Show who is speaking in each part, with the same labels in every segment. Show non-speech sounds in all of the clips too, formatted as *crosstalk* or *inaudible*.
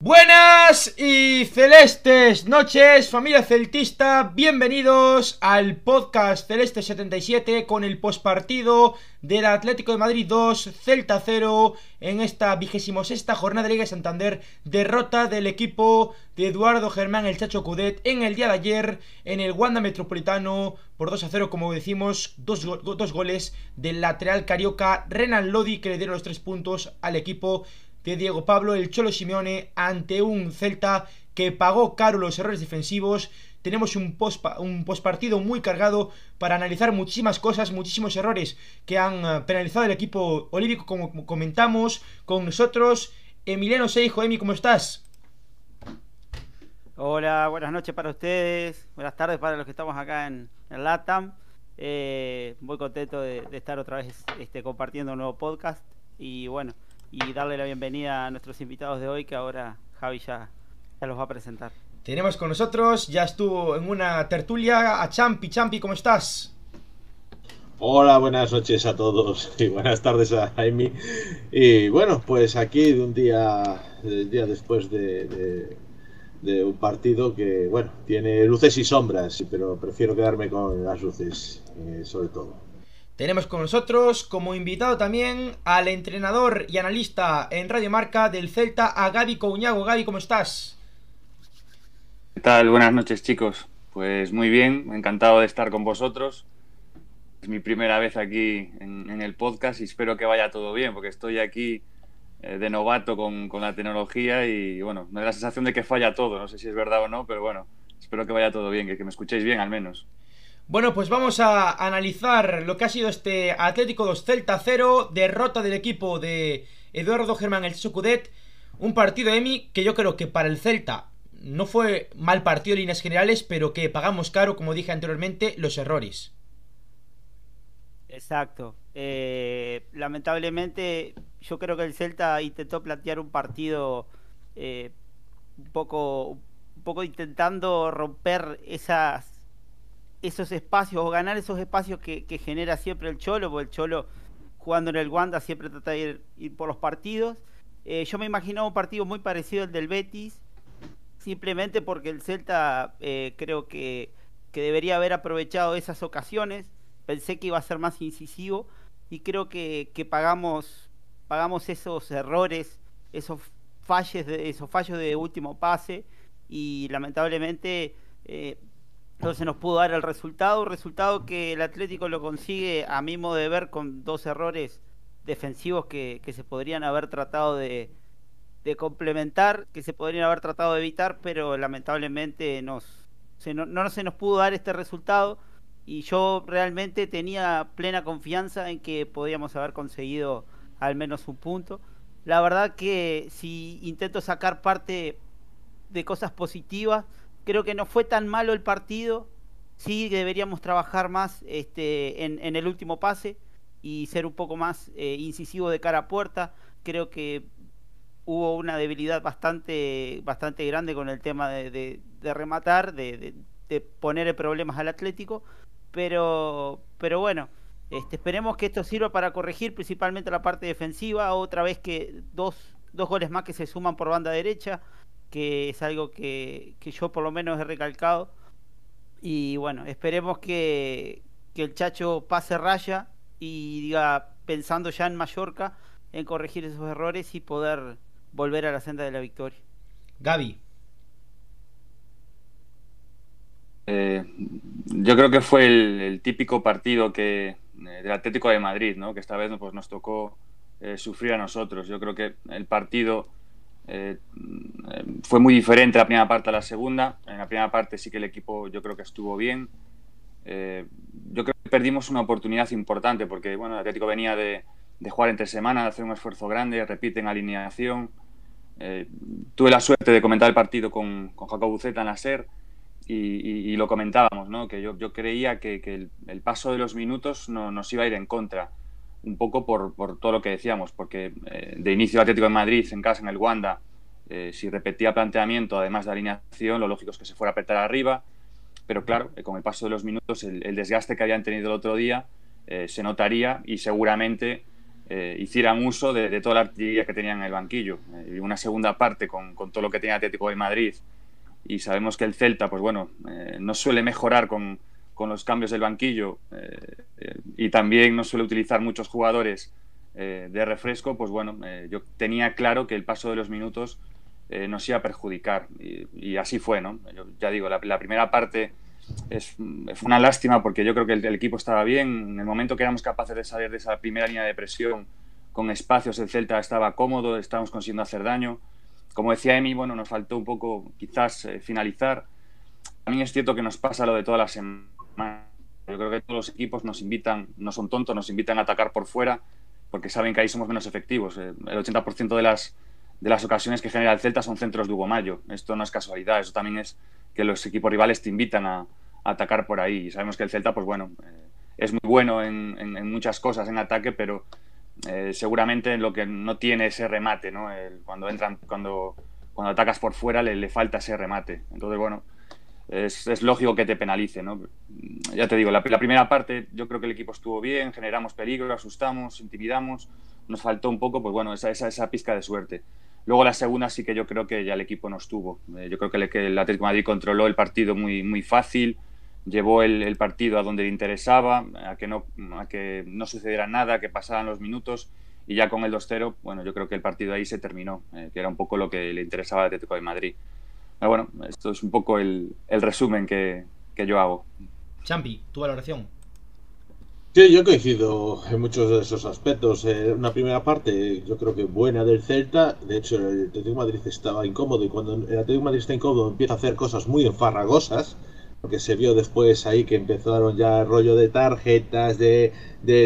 Speaker 1: Buenas y celestes noches, familia celtista, bienvenidos al podcast Celeste 77 con el postpartido del Atlético de Madrid 2, Celta 0 en esta vigésimo sexta jornada de Liga de Santander, derrota del equipo de Eduardo Germán el Chacho Cudet en el día de ayer en el Wanda Metropolitano por 2 a 0 como decimos, dos, dos goles del lateral carioca Renan Lodi que le dieron los tres puntos al equipo de Diego Pablo, el Cholo Simeone, ante un Celta que pagó caro los errores defensivos. Tenemos un post, un partido muy cargado para analizar muchísimas cosas, muchísimos errores que han eh, penalizado el equipo olímpico, como comentamos con nosotros. Emiliano Seijo, Emi, ¿cómo estás?
Speaker 2: Hola, buenas noches para ustedes, buenas tardes para los que estamos acá en, en LATAM. Eh, muy contento de, estar otra vez este, compartiendo un nuevo podcast. Y bueno, y darle la bienvenida a nuestros invitados de hoy que ahora Javi ya, ya los va a presentar.
Speaker 1: Tenemos con nosotros, ya estuvo en una tertulia, a Champi. Champi, ¿cómo estás?
Speaker 3: Hola, buenas noches a todos *laughs* y buenas tardes a Jaime. Y bueno, pues aquí de un día, día después de, de, un partido que, bueno, tiene luces y sombras, pero prefiero quedarme con las luces, eh, sobre todo.
Speaker 1: Tenemos con nosotros como invitado también al entrenador y analista en Radio Marca del Celta, a Gaby Couñago. Gaby, ¿cómo estás?
Speaker 4: ¿Qué tal? Buenas noches, chicos. Pues muy bien, encantado de estar con vosotros. Es mi primera vez aquí en, el podcast y espero que vaya todo bien, porque estoy aquí eh, de novato con, la tecnología y bueno, me da la sensación de que falla todo. No sé si es verdad o no, pero bueno, espero que vaya todo bien, que me escuchéis bien al menos.
Speaker 1: Bueno, pues vamos a analizar lo que ha sido este Atlético 2 Celta 0, derrota del equipo de Eduardo Germán el Sucudet, un partido Emi que yo creo que para el Celta no fue mal partido en líneas generales, pero que pagamos caro, como dije anteriormente, los errores.
Speaker 2: Exacto. Eh, lamentablemente, yo creo que el Celta intentó plantear un partido eh, un poco, un poco intentando romper esas esos espacios o ganar esos espacios que, genera siempre el Cholo, porque el Cholo jugando en el Wanda siempre trata de ir, por los partidos. Eh, yo me imaginaba un partido muy parecido al del Betis, simplemente porque el Celta eh, creo que, debería haber aprovechado esas ocasiones. Pensé que iba a ser más incisivo y creo que, pagamos, pagamos esos errores, esos fallos de, esos fallos de último pase y lamentablemente eh, entonces nos pudo dar el resultado, resultado que el Atlético lo consigue a mi modo de ver con dos errores defensivos que, se podrían haber tratado de, complementar, que se podrían haber tratado de evitar, pero lamentablemente nos, no, no se nos pudo dar este resultado y yo realmente tenía plena confianza en que podíamos haber conseguido al menos un punto. La verdad que si intento sacar parte de cosas positivas, Creo que no fue tan malo el partido. Sí deberíamos trabajar más este, en, el último pase y ser un poco más eh, incisivo de cara a puerta. Creo que hubo una debilidad bastante, bastante grande con el tema de, rematar, de, poner problemas al Atlético. Pero, pero bueno, este, esperemos que esto sirva para corregir principalmente la parte defensiva. Otra vez que dos, dos goles más que se suman por banda derecha que es algo que, yo por lo menos he recalcado. Y bueno, esperemos que, el Chacho pase raya y diga, pensando ya en Mallorca, en corregir esos errores y poder volver a la senda de la victoria.
Speaker 1: Gaby.
Speaker 4: Eh, yo creo que fue el, típico partido que eh, del Atlético de Madrid, ¿no? que esta vez pues, nos tocó eh, sufrir a nosotros. Yo creo que el partido eh, fue muy diferente la primera parte a la segunda. En la primera parte sí que el equipo yo creo que estuvo bien. Eh, yo creo que perdimos una oportunidad importante porque bueno, el Atlético venía de, jugar entre semanas, de hacer un esfuerzo grande, repiten alineación. Eh, tuve la suerte de comentar el partido con, con Jacob Buceta en la SER y, lo comentábamos, ¿no? que yo, creía que, el, paso de los minutos no, nos iba a ir en contra un poco por, por todo lo que decíamos, porque eh, de inicio el Atlético de Madrid en casa, en el Wanda, eh, si repetía planteamiento, además de alineación, lo lógico es que se fuera a apretar arriba, pero claro, eh, con el paso de los minutos, el, desgaste que habían tenido el otro día se notaría y seguramente eh, hicieran uso de, toda la artillería que tenían en el banquillo. Eh, y una segunda parte con, con, todo lo que tenía Atlético de Madrid. Y sabemos que el Celta, pues bueno, no suele mejorar con, con, los cambios del banquillo y también no suele utilizar muchos jugadores de refresco. Pues bueno, yo tenía claro que el paso de los minutos nos iba a perjudicar. Y, así fue, ¿no? ya digo, la, primera parte es, fue una lástima porque yo creo que el, equipo estaba bien. En el momento que éramos capaces de salir de esa primera línea de presión con espacios, el Celta estaba cómodo, estábamos consiguiendo hacer daño. Como decía Emi, bueno, nos faltó un poco quizás eh, finalizar. También es cierto que nos pasa lo de todas las semanas. Yo creo que todos los equipos nos invitan, no son tontos, nos invitan a atacar por fuera porque saben que ahí somos menos efectivos. Eh, el 80% de las, de las ocasiones que genera el Celta son centros de Hugo Mayo. Esto no es casualidad, eso también es que los equipos rivales te invitan a, atacar por ahí. Y sabemos que el Celta, pues bueno, eh, es muy bueno en, muchas cosas en ataque, pero eh, seguramente lo que no tiene ese remate, ¿no? cuando entran, cuando, cuando atacas por fuera le, le falta ese remate. Entonces, bueno, es, es, lógico que te penalice, ¿no? Ya te digo, la, la, primera parte yo creo que el equipo estuvo bien, generamos peligro, asustamos, intimidamos, nos faltó un poco, pues bueno, esa, esa, esa pizca de suerte. Luego la segunda sí que yo creo que ya el equipo no estuvo. Eh, yo creo que, el Atlético de Madrid controló el partido muy, muy fácil, llevó el, partido a donde le interesaba, a que, no, a que no sucediera nada, que pasaran los minutos y ya con el 2-0, bueno, yo creo que el partido ahí se terminó, eh, que era un poco lo que le interesaba al Atlético de Madrid. Pero bueno, esto es un poco el, el resumen que, que yo hago.
Speaker 1: Champi, tu valoración.
Speaker 3: Sí, yo coincido en muchos de esos aspectos. Eh, una primera parte, yo creo que buena del Celta. De hecho, el Atlético Madrid estaba incómodo y cuando el Atlético Madrid está incómodo empieza a hacer cosas muy enfarragosas. Porque se vio después ahí que empezaron ya rollo de tarjetas, de, de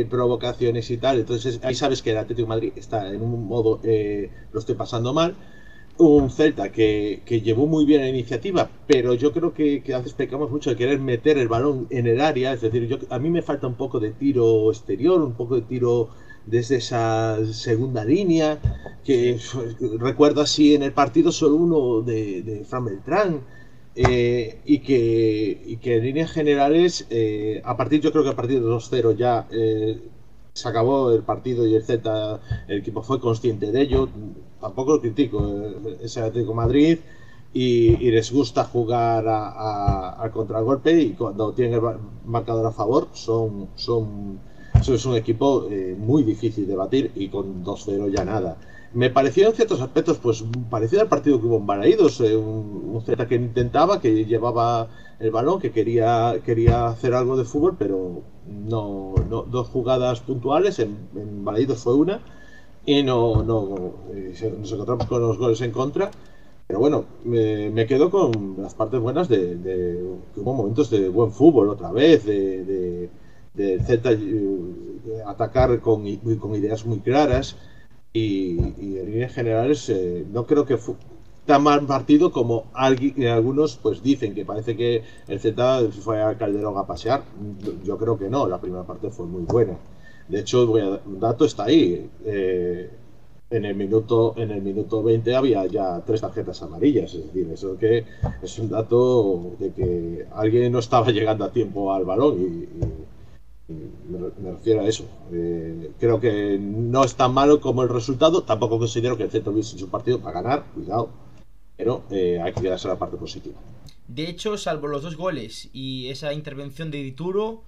Speaker 3: eh, provocaciones y tal. Entonces ahí sabes que el Atlético Madrid está en un modo, eh, lo estoy pasando mal un Celta que, llevó muy bien la iniciativa, pero yo creo que, que a veces pecamos mucho de querer meter el balón en el área, es decir, yo, a mí me falta un poco de tiro exterior, un poco de tiro desde esa segunda línea, que recuerdo así en el partido solo uno de, de Fran Beltrán, eh, y, que, y que en líneas generales, eh, a partir, yo creo que a partir de 2-0 ya eh, se acabó el partido y el Z, el equipo fue consciente de ello. Tampoco lo critico, eh, es el Atlético Madrid y, les gusta jugar a, contragolpe y cuando tienen el marcador a favor son, son, es un equipo eh, muy difícil de batir y con 2-0 ya nada. Me pareció en ciertos aspectos pues parecido al partido que hubo en Balaídos, eh, un, un Z que intentaba, que llevaba el balón, que quería, quería hacer algo de fútbol, pero no, no dos jugadas puntuales, en, en fue una, y no, no nos encontramos con los goles en contra. Pero bueno, me, me quedo con las partes buenas de, de, que hubo momentos de buen fútbol otra vez, de, de, de Z eh, atacar con, con ideas muy claras y, y en líneas generales eh, no creo que tan mal partido como algunos pues dicen que parece que el Z fue a Calderón a pasear. Yo creo que no, la primera parte fue muy buena. De hecho, un dato está ahí. Eh, en el minuto en el minuto 20 había ya tres tarjetas amarillas, es decir, eso que es un dato de que alguien no estaba *laughs* llegando a tiempo al balón y, me, refiero a eso. Eh, creo que no es tan malo como el resultado. Tampoco considero que el hubiese hecho un partido para ganar, cuidado pero eh, hay que quedarse la parte positiva.
Speaker 1: De hecho, salvo los dos goles y esa intervención de Dituro,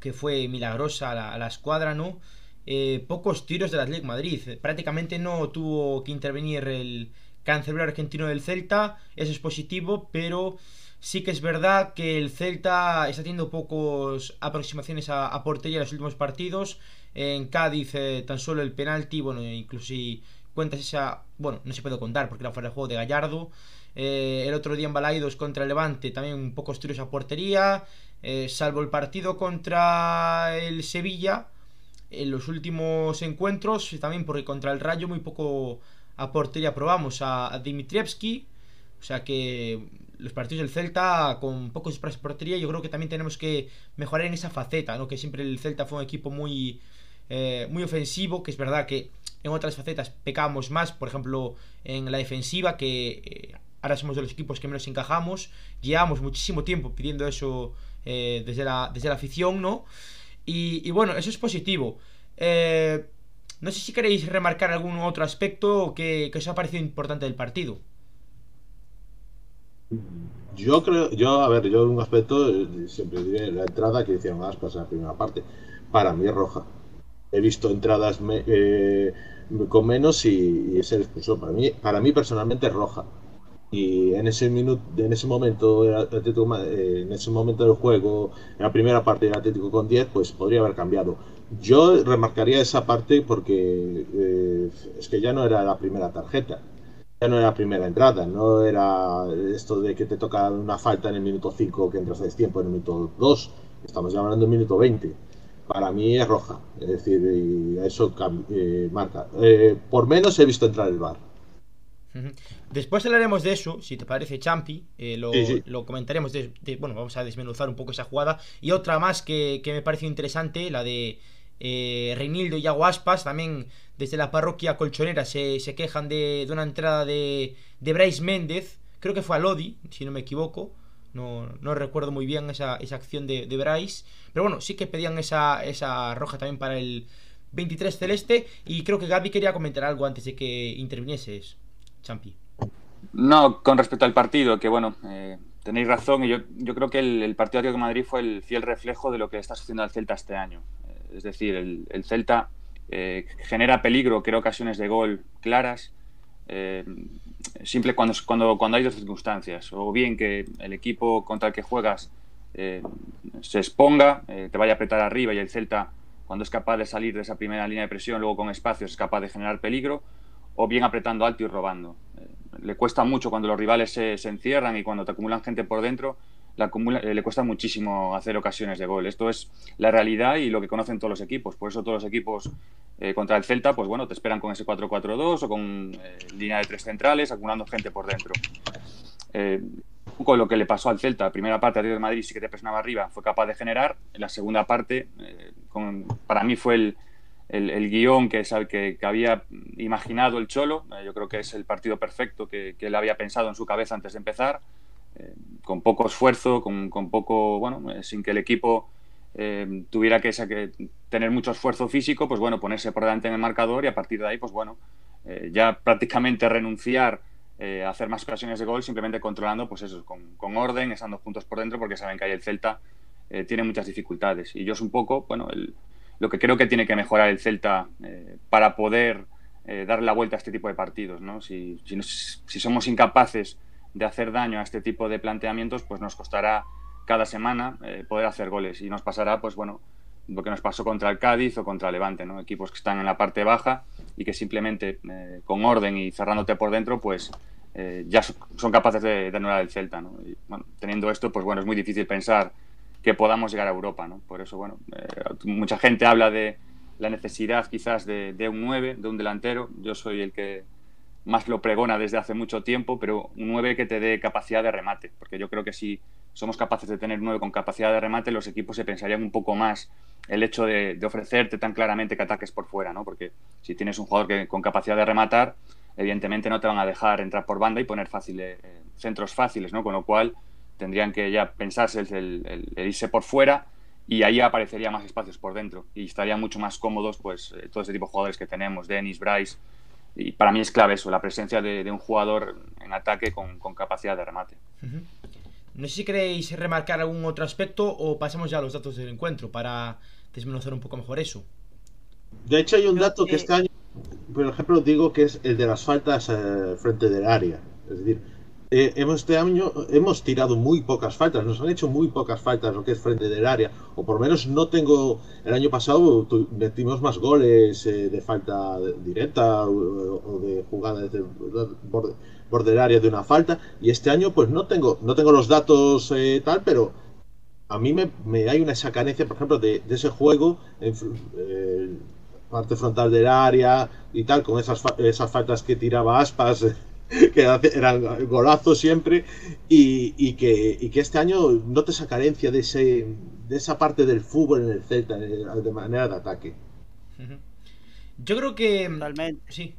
Speaker 1: que fue milagrosa a la, escuadra, ¿no? Eh, pocos tiros del Atlético Madrid. Prácticamente no tuvo que intervenir el cancerbero argentino del Celta. Eso es positivo, pero sí que es verdad que el Celta está teniendo pocos aproximaciones a, portería en los últimos partidos. En Cádiz eh, tan solo el penalti, bueno, incluso si cuentas esa. Bueno, no se puede contar porque era fuera de juego de Gallardo. Eh, el otro día en Balaidos contra el Levante, también pocos tiros a portería. Eh, salvo el partido contra el Sevilla, en los últimos encuentros, también porque contra el Rayo muy poco a portería probamos a, Dimitrievski. O sea que los partidos del Celta con pocos disparos a portería, yo creo que también tenemos que mejorar en esa faceta, ¿no? Que siempre el Celta fue un equipo muy, eh, muy ofensivo, que es verdad que en otras facetas pecamos más, por ejemplo, en la defensiva, que eh, ahora somos de los equipos que menos encajamos. Llevamos muchísimo tiempo pidiendo eso eh, desde, la, desde la afición, ¿no? Y, bueno, eso es positivo. No sé si queréis remarcar algún otro aspecto que, que os ha parecido importante del partido.
Speaker 3: Yo creo, yo, a ver, yo un aspecto, eh, siempre diré la entrada que decían Aspas en la primera parte, para mí es roja. He visto entradas eh, con menos y, y es el expulsor. Para mí, para mí personalmente es roja. Y en ese minuto, en ese momento, eh, en ese momento del juego, en la primera parte del Atlético con 10, pues podría haber cambiado. Yo remarcaría esa parte porque es que ya no era la primera tarjeta ya no era primera entrada, no era esto de que te toca una falta en el minuto 5 que entras a tiempo en el minuto 2, estamos ya hablando del minuto 20. Para mí es roja, es decir, y eso eh, marca. Eh, por menos he visto entrar el bar.
Speaker 1: Después hablaremos de eso, si te parece, Champi. Eh, lo, comentaremos. De, bueno, vamos a desmenuzar un poco esa jugada. Y otra más que, que me pareció interesante, la de eh, Reinildo y Aguaspas también desde la parroquia colchonera se, quejan de, una entrada de, de Bryce Méndez, creo que fue a Lodi, si no me equivoco, no, recuerdo muy bien esa, acción de, de, Bryce, pero bueno, sí que pedían esa, esa roja también para el 23 celeste y creo que Gaby quería comentar algo antes de que intervinieses, Champi.
Speaker 4: No, con respecto al partido, que bueno, eh, tenéis razón, y yo, yo creo que el, partido de Madrid fue el fiel reflejo de lo que está sucediendo al Celta este año. Es decir, el, Celta eh, genera peligro, crea ocasiones de gol claras, eh, simple cuando, cuando, cuando hay dos circunstancias. O bien que el equipo contra el que juegas eh, se exponga, te vaya a apretar arriba y el Celta, cuando es capaz de salir de esa primera línea de presión, luego con espacios es capaz de generar peligro, o bien apretando alto y robando. le cuesta mucho cuando los rivales se, se encierran y cuando te acumulan gente por dentro eh, le cuesta muchísimo hacer ocasiones de gol. Esto es la realidad y lo que conocen todos los equipos. Por eso todos los equipos eh, contra el Celta, pues bueno, te esperan con ese 4-4-2 o con eh, línea de tres centrales, acumulando gente por dentro. un poco lo que le pasó al Celta, primera parte de Madrid sí que te presionaba arriba, fue capaz de generar. En la segunda parte, para mí fue el, el, guion que, que, que, había imaginado el Cholo. yo creo que es el partido perfecto que, que él había pensado en su cabeza antes de empezar. Eh, con poco esfuerzo, con, poco, bueno, eh, sin que el equipo eh, tuviera que, tener mucho esfuerzo físico, pues bueno, ponerse por delante en el marcador y a partir de ahí, pues bueno, ya prácticamente renunciar a hacer más ocasiones de gol, simplemente controlando, pues eso, con, orden, estando puntos por dentro, porque saben que ahí el Celta tiene muchas dificultades. Y yo es un poco, bueno, lo que creo que tiene que mejorar el Celta para poder darle la vuelta a este tipo de partidos, ¿no? Si, si somos incapaces de hacer daño a este tipo de planteamientos, pues nos costará cada semana eh, poder hacer goles y nos pasará, pues bueno, lo que nos pasó contra el Cádiz o contra Levante, ¿no? Equipos que están en la parte baja y que simplemente eh, con orden y cerrándote por dentro, pues eh, ya son capaces de, de, anular el Celta, ¿no? Y, bueno, teniendo esto, pues bueno, es muy difícil pensar que podamos llegar a Europa, ¿no? Por eso, bueno, mucha gente habla de la necesidad quizás de, de un 9, de un delantero. Yo soy el que más lo pregona desde hace mucho tiempo, pero un 9 que te dé capacidad de remate, porque yo creo que si somos capaces de tener un 9 con capacidad de remate, los equipos se pensarían un poco más el hecho de, ofrecerte tan claramente que ataques por fuera, ¿no? Porque si tienes un jugador que, con capacidad de rematar, evidentemente no te van a dejar entrar por banda y poner fáciles, eh, centros fáciles, ¿no? Con lo cual tendrían que ya pensarse el, irse por fuera y ahí aparecería más espacios por dentro y estarían mucho más cómodos pues eh, todo ese tipo de jugadores que tenemos, Dennis, Bryce, y para mí es clave eso, la presencia de, un jugador en ataque con, capacidad de remate.
Speaker 1: No sé si queréis remarcar algún otro aspecto o pasamos ya a los datos del encuentro para desmenuzar un poco mejor eso.
Speaker 3: De hecho, hay un dato que este año, por ejemplo, digo que es el de las faltas eh, frente del área. Es decir, eh, hemos, este año hemos tirado muy pocas faltas, nos han hecho muy pocas faltas lo que es frente del área, o por lo menos no tengo, el año pasado metimos más goles eh, de falta directa o, de jugada desde borde, borde, del área de una falta, y este año pues no tengo, no tengo los datos eh, tal, pero a mí me, me, hay una esa carencia, por ejemplo, de, de ese juego en parte frontal del área y tal, con esas, esas faltas que tiraba Aspas *laughs* que eran golazos siempre, y, que, que, este año note esa carencia de, ese, de esa parte del fútbol en el Celta de manera de ataque.
Speaker 1: Yo creo que.
Speaker 2: Totalmente.
Speaker 1: Sí,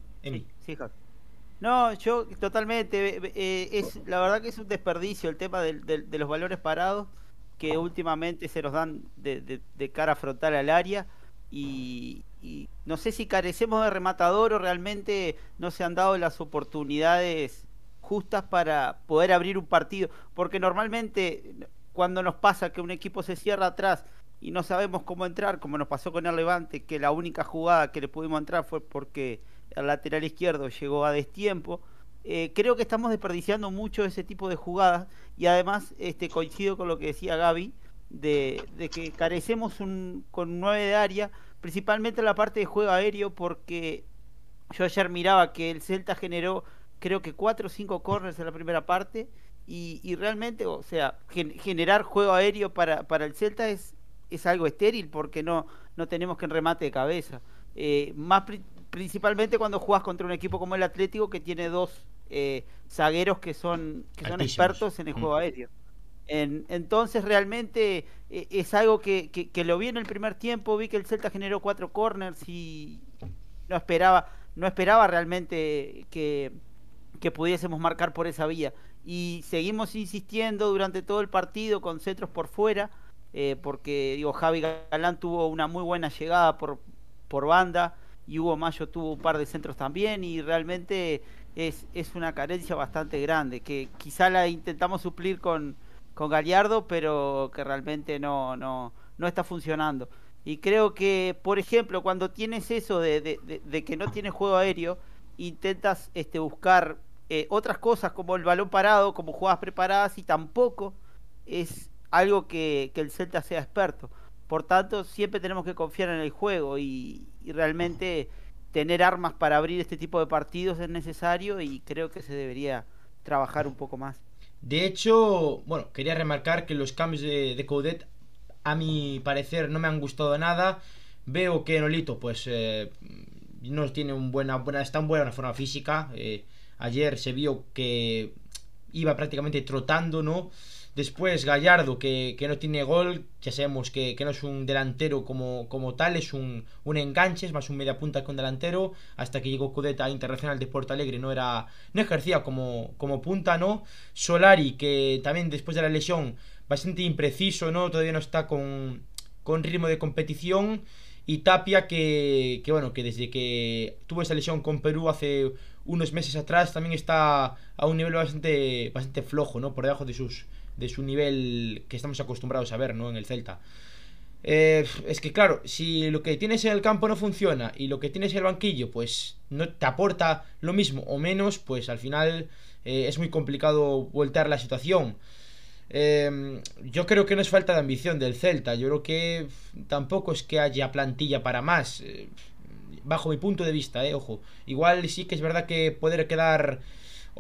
Speaker 2: No, yo totalmente. Eh, es La verdad que es un desperdicio el tema de, de, los valores parados que últimamente se nos dan de, de cara frontal al área y, no sé si carecemos de rematador o realmente no se han dado las oportunidades justas para poder abrir un partido, porque normalmente cuando nos pasa que un equipo se cierra atrás y no sabemos cómo entrar, como nos pasó con el Levante, que la única jugada que le pudimos entrar fue porque el lateral izquierdo llegó a destiempo. Eh, creo que estamos desperdiciando mucho ese tipo de jugadas y además este, coincido con lo que decía Gaby, de, que carecemos un, con nueve de área, principalmente en la parte de juego aéreo, porque yo ayer miraba que el Celta generó creo que cuatro o cinco corners en la primera parte y, realmente, o sea, generar juego aéreo para, para el Celta es, es algo estéril porque no, no tenemos que en remate de cabeza. Eh, más principalmente cuando juegas contra un equipo como el Atlético que tiene dos eh, zagueros que son, que son expertos en el juego mm. aéreo. Entonces realmente eh, es algo que, que, lo vi en el primer tiempo, vi que el Celta generó cuatro corners y no esperaba, no esperaba realmente que, que pudiésemos marcar por esa vía. Y seguimos insistiendo durante todo el partido con centros por fuera, eh, porque digo, Javi Galán tuvo una muy buena llegada por, por banda y Hugo Mayo tuvo un par de centros también y realmente es, es una carencia bastante grande, que quizá la intentamos suplir con, con Gallardo, pero que realmente no, no, no está funcionando. Y creo que, por ejemplo, cuando tienes eso de, de, que no tienes juego aéreo, intentas este, buscar eh, otras cosas como el balón parado, como jugadas preparadas, y tampoco es algo que, el Celta sea experto. Por tanto, siempre tenemos que confiar en el juego y realmente tener armas para abrir este tipo de partidos es necesario y creo que se debería trabajar un poco más.
Speaker 1: De hecho, bueno, quería remarcar que los cambios de, de Coudet a mi parecer no me han gustado nada. Veo que Nolito pues eh, no tiene un buena, buena, está en buena forma física. Eh, ayer se vio que iba prácticamente trotando, ¿no? Después Gallardo, que, no tiene gol, ya sabemos que, no es un delantero como, como tal, es un, un, enganche, es más un media punta con delantero. Hasta que llegó Cudeta Internacional de Porto Alegre, no era no ejercía como, como punta, ¿no? Solari, que también después de la lesión, bastante impreciso, ¿no? Todavía no está con, con ritmo de competición. Y Tapia, que, que bueno, que desde que tuvo esa lesión con Perú hace unos meses atrás, también está a un nivel bastante, bastante flojo, ¿no? Por debajo de sus de su nivel que estamos acostumbrados a ver, ¿no? En el Celta. Eh, es que claro, si lo que tienes en el campo no funciona y lo que tienes en el banquillo pues no te aporta lo mismo o menos, pues al final eh, es muy complicado voltear la situación. Eh, yo creo que no es falta de ambición del Celta, yo creo que tampoco es que haya plantilla para más, bajo mi punto de vista, eh, ojo. Igual sí que es verdad que poder quedar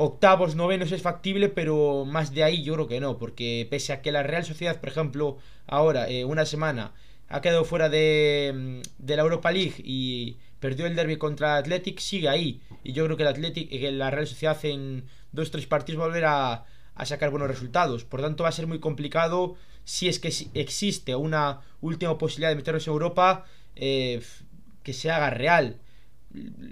Speaker 1: octavos, novenos es factible, pero más de ahí yo creo que no, porque pese a que la Real Sociedad, por ejemplo, ahora, eh, una semana, ha quedado fuera de, mm, de, la Europa League y perdió el derby contra Athletic, sigue ahí. Y yo creo que el Athletic, que la Real Sociedad en dos tres partidos va a volver a, a sacar buenos resultados. Por tanto, va a ser muy complicado si es que existe una última posibilidad de meternos en Europa, eh, que se haga real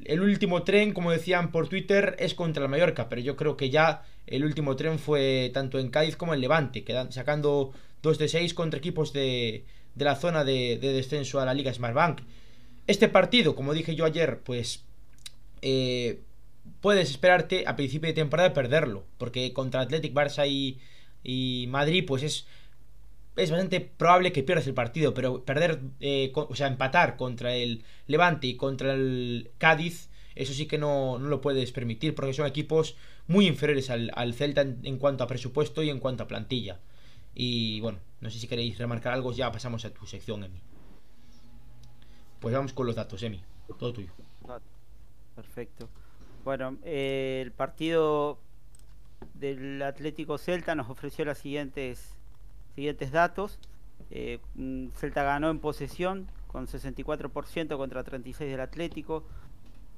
Speaker 1: el último tren, como decían por Twitter, es contra el Mallorca, pero yo creo que ya el último tren fue tanto en Cádiz como en Levante, quedan, sacando 2 de 6 contra equipos de, de la zona de, descenso a la Liga Smartbank. Este partido, como dije yo ayer, pues eh, puedes esperarte a principio de temporada perderlo, porque contra Athletic, Barça y Madrid, pues es es bastante probable que pierdas el partido, pero perder, eh, o sea, empatar contra el Levante y contra el Cádiz, eso sí que no, lo puedes permitir, porque son equipos muy inferiores al, Celta en, cuanto a presupuesto y en cuanto a plantilla. Y bueno, no sé si queréis remarcar algo, ya pasamos a tu sección, Emi. Pues vamos con los datos, Emi. Todo tuyo.
Speaker 2: Perfecto. Bueno, eh, el partido del Atlético Celta nos ofreció las siguientes Siguientes datos. Eh, mm, Celta ganó en posesión con 64% contra 36 del Atlético.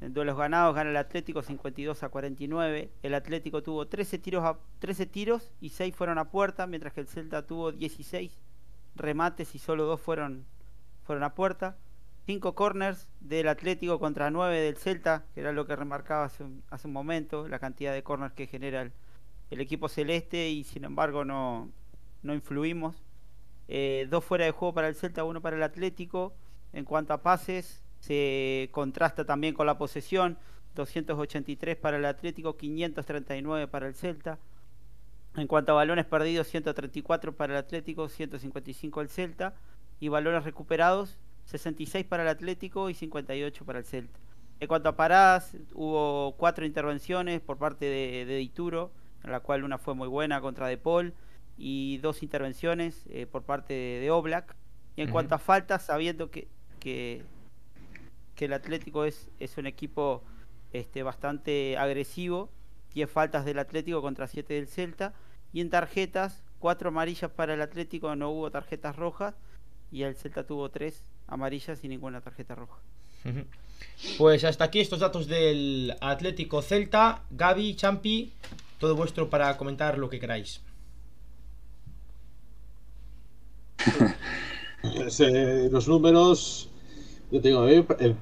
Speaker 2: En duelos ganados gana el Atlético 52 a 49. El Atlético tuvo 13 tiros, a, 13 tiros y 6 fueron a puerta, mientras que el Celta tuvo 16 remates y solo 2 fueron, fueron a puerta. 5 corners del Atlético contra 9 del Celta, que era lo que remarcaba hace un, momento, la cantidad de corners que genera el equipo celeste y sin embargo no, no influimos. Eh, dos fuera de juego para el Celta, uno para el Atlético. En cuanto a pases, se contrasta también con la posesión, 283 para el Atlético, 539 para el Celta. En cuanto a balones perdidos, 134 para el Atlético, 155 el Celta. Y balones recuperados, 66 para el Atlético y 58 para el Celta. En cuanto a paradas, hubo cuatro intervenciones por parte de, de Dituro, en la cual una fue muy buena contra De Paul, y dos intervenciones eh, por parte de, de Oblak. Y en cuanto a faltas, sabiendo que, que, que el Atlético es, es un equipo este, bastante agresivo, 10 faltas del Atlético contra 7 del Celta, y en tarjetas, 4 amarillas para el Atlético, no hubo tarjetas rojas, y el Celta tuvo 3 amarillas y ninguna tarjeta roja.
Speaker 1: Pues hasta aquí estos datos del Atlético Celta. Gaby, Champi, todo vuestro para comentar lo que queráis. *laughs*
Speaker 3: Eh, los números, yo te digo, a mí, eh,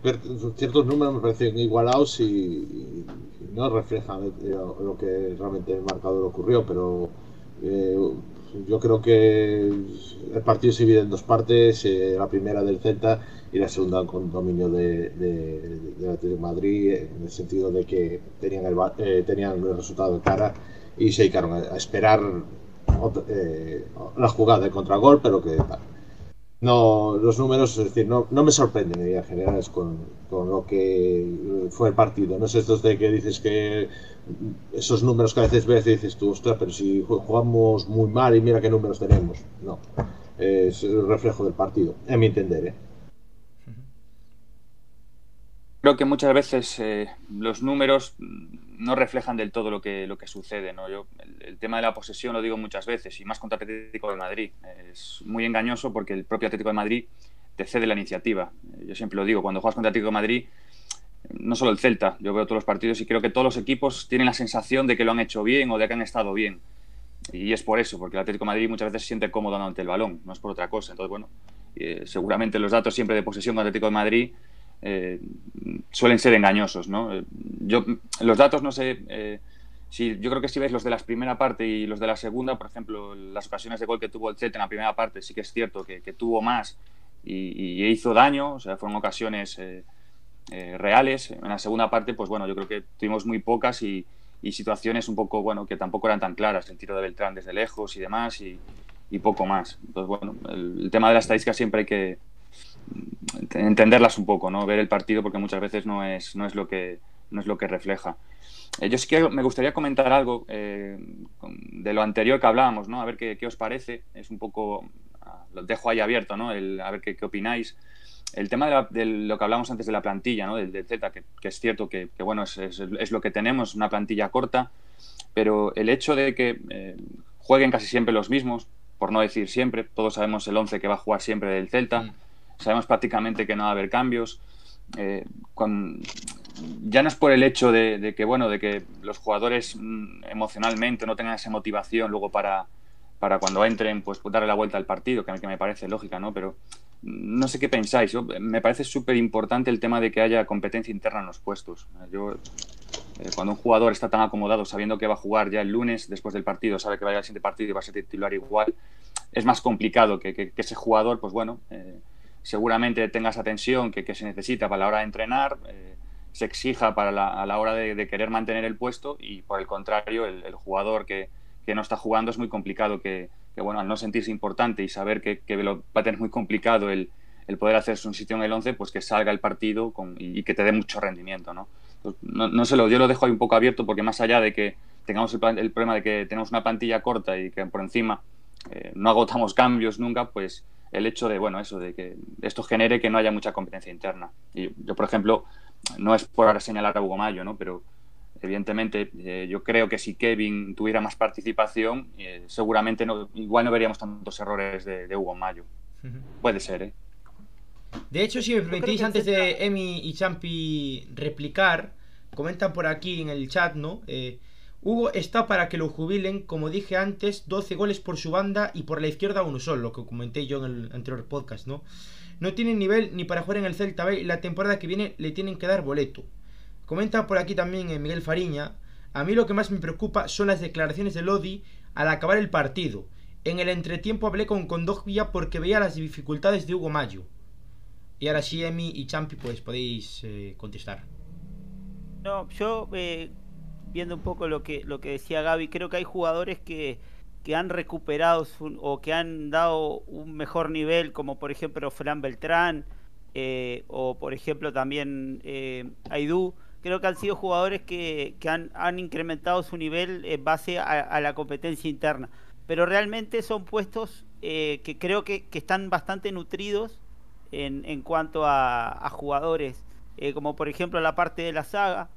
Speaker 3: ciertos números me parecen igualados y, y no reflejan lo que realmente el marcador ocurrió, pero eh, yo creo que el partido se divide en dos partes, eh, la primera del Celta y la segunda con dominio de, de, de de Madrid, en el sentido de que tenían el, eh, tenían el resultado de cara y se dedicaron a, a esperar eh, la jugada de contragol, pero que tal. No, los números, es decir, no, no me sorprenden en general con, con, lo que fue el partido. No es estos de que dices que esos números que a veces ves y dices tú, ostras, pero si jugamos muy mal y mira qué números tenemos. No, es el reflejo del partido, en mi entender. ¿eh?
Speaker 4: Creo que muchas veces eh, los números no reflejan del todo lo que, lo que sucede. ¿no? Yo, el, tema de la posesión lo digo muchas veces, y más contra Atlético de Madrid. Es muy engañoso porque el propio Atlético de Madrid te cede la iniciativa. Yo siempre lo digo, cuando juegas contra Atlético de Madrid, no solo el Celta, yo veo todos los partidos y creo que todos los equipos tienen la sensación de que lo han hecho bien o de que han estado bien. Y es por eso, porque el Atlético de Madrid muchas veces se siente cómodo ante el balón, no es por otra cosa. Entonces, bueno, eh, seguramente los datos siempre de posesión con Atlético de Madrid eh, suelen ser engañosos, ¿no? Yo, los datos, no sé, eh, si, yo creo que si ves los de la primera parte y los de la segunda, por ejemplo, las ocasiones de gol que tuvo el Celta en la primera parte, sí que es cierto que, tuvo más y, hizo daño, o sea, fueron ocasiones eh, eh, reales. En la segunda parte, pues bueno, yo creo que tuvimos muy pocas y, situaciones un poco, bueno, que tampoco eran tan claras, el tiro de Beltrán desde lejos y demás y, poco más. Entonces, bueno, el, el tema de la estadística siempre hay que entenderlas un poco, ¿no? Ver el partido porque muchas veces no es, no es, lo, que, no es lo que refleja. Eh, yo sí que me gustaría comentar algo eh, de lo anterior que hablábamos, ¿no? A ver qué, qué os parece. Es un poco, uh, lo dejo ahí abierto, ¿no? El, a ver qué, qué opináis. El tema de, la, de, lo que hablamos antes de la plantilla, ¿no? Del, del Z, que, que, es cierto que, que bueno, es, es, es, lo que tenemos, una plantilla corta, pero el hecho de que eh, jueguen casi siempre los mismos, por no decir siempre, todos sabemos el 11 que va a jugar siempre del Celta. Mm sabemos prácticamente que no va a haber cambios. Eh, con, ya no es por el hecho de, de, que bueno de que los jugadores mm, emocionalmente no tengan esa motivación luego para, para cuando entren pues darle la vuelta al partido que que me parece lógica no pero no sé qué pensáis. Yo me parece súper importante el tema de que haya competencia interna en los puestos. Yo eh, cuando un jugador está tan acomodado sabiendo que va a jugar ya el lunes después del partido sabe que va a ir al siguiente partido y va a ser titular igual es más complicado que, que, que ese jugador pues bueno eh, seguramente tenga esa tensión que, que, se necesita para la hora de entrenar, eh, se exija para la, a la hora de, querer mantener el puesto y por el contrario, el, jugador que, que, no está jugando es muy complicado que, que, bueno, al no sentirse importante y saber que, lo va a tener muy complicado el, el poder hacerse un sitio en el 11, pues que salga el partido y, que te dé mucho rendimiento, ¿no? Pues no, no sé, yo lo dejo ahí un poco abierto porque más allá de que tengamos el, el problema de que tenemos una plantilla corta y que por encima eh, no agotamos cambios nunca, pues el hecho de, bueno, eso, de que esto genere que no haya mucha competencia interna. Y yo, por ejemplo, no es por ahora señalar a Hugo Mayo, ¿no? Pero evidentemente eh, yo creo que si Kevin tuviera más participación, eh, seguramente no, igual no veríamos tantos errores de, de Hugo Mayo. Uh -huh. Puede ser, ¿eh?
Speaker 1: De hecho, si me permitís, antes de Emi y Champi replicar, comentan por aquí en el chat, ¿no? Eh, Hugo está para que lo jubilen, como dije antes, 12 goles por su banda y por la izquierda uno solo, lo que comenté yo en el anterior podcast, ¿no? No tiene nivel ni para jugar en el Celta B y la temporada que viene le tienen que dar boleto. Comenta por aquí también eh, Miguel Fariña, a mí lo que más me preocupa son las declaraciones de Lodi al acabar el partido. En el entretiempo hablé con Condogbia porque veía las dificultades de Hugo Mayo. Y ahora sí, Emi y Champi, pues podéis eh, contestar.
Speaker 2: No, yo eh, viendo un poco lo que, lo que decía Gaby, creo que hay jugadores que, que han recuperado o que han dado un mejor nivel, como por ejemplo Fran Beltrán eh, o por ejemplo también eh, Aidú. Creo que han sido jugadores que, que han, han, incrementado su nivel en base a, la competencia interna. Pero realmente son puestos eh, que creo que, que, están bastante nutridos en, en cuanto a, a jugadores, eh, como por ejemplo la parte de la saga.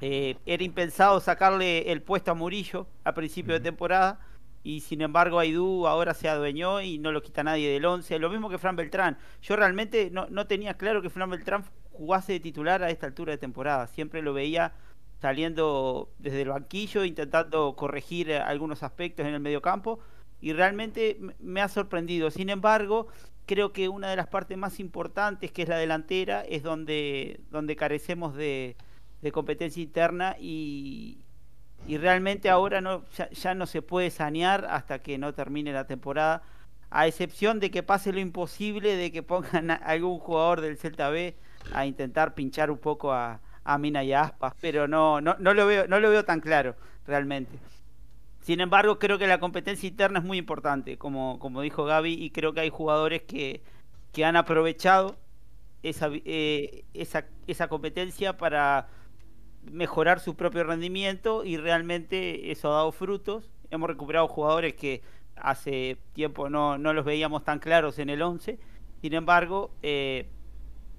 Speaker 2: Eh, era impensado sacarle el puesto a Murillo a principio de temporada y sin embargo Aidú ahora se adueñó y no lo quita nadie del 11. Lo mismo que Fran Beltrán. Yo realmente no, no, tenía claro que Fran Beltrán jugase de titular a esta altura de temporada. Siempre lo veía saliendo desde el banquillo, intentando corregir algunos aspectos en el mediocampo y realmente me ha sorprendido. Sin embargo, creo que una de las partes más importantes, que es la delantera, es donde, donde carecemos de, de competencia interna y, y realmente ahora no ya, ya, no se puede sanear hasta que no termine la temporada a excepción de que pase lo imposible de que pongan a algún jugador del Celta B a intentar pinchar un poco a, a Mina y a Aspas pero no, no no lo veo no lo veo tan claro realmente. Sin embargo creo que la competencia interna es muy importante como como dijo Gaby y creo que hay jugadores que que han aprovechado esa eh, esa esa competencia para mejorar su propio rendimiento y realmente eso ha dado frutos. Hemos recuperado jugadores que hace tiempo no, no los veíamos tan claros en el 11. Sin embargo, eh,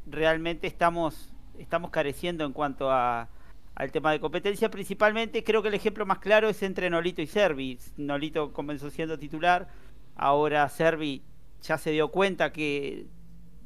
Speaker 2: realmente estamos, estamos careciendo en cuanto a, al tema de competencia. Principalmente creo que el ejemplo más claro es entre Nolito y Servi. Nolito comenzó siendo titular, ahora Servi ya se dio cuenta que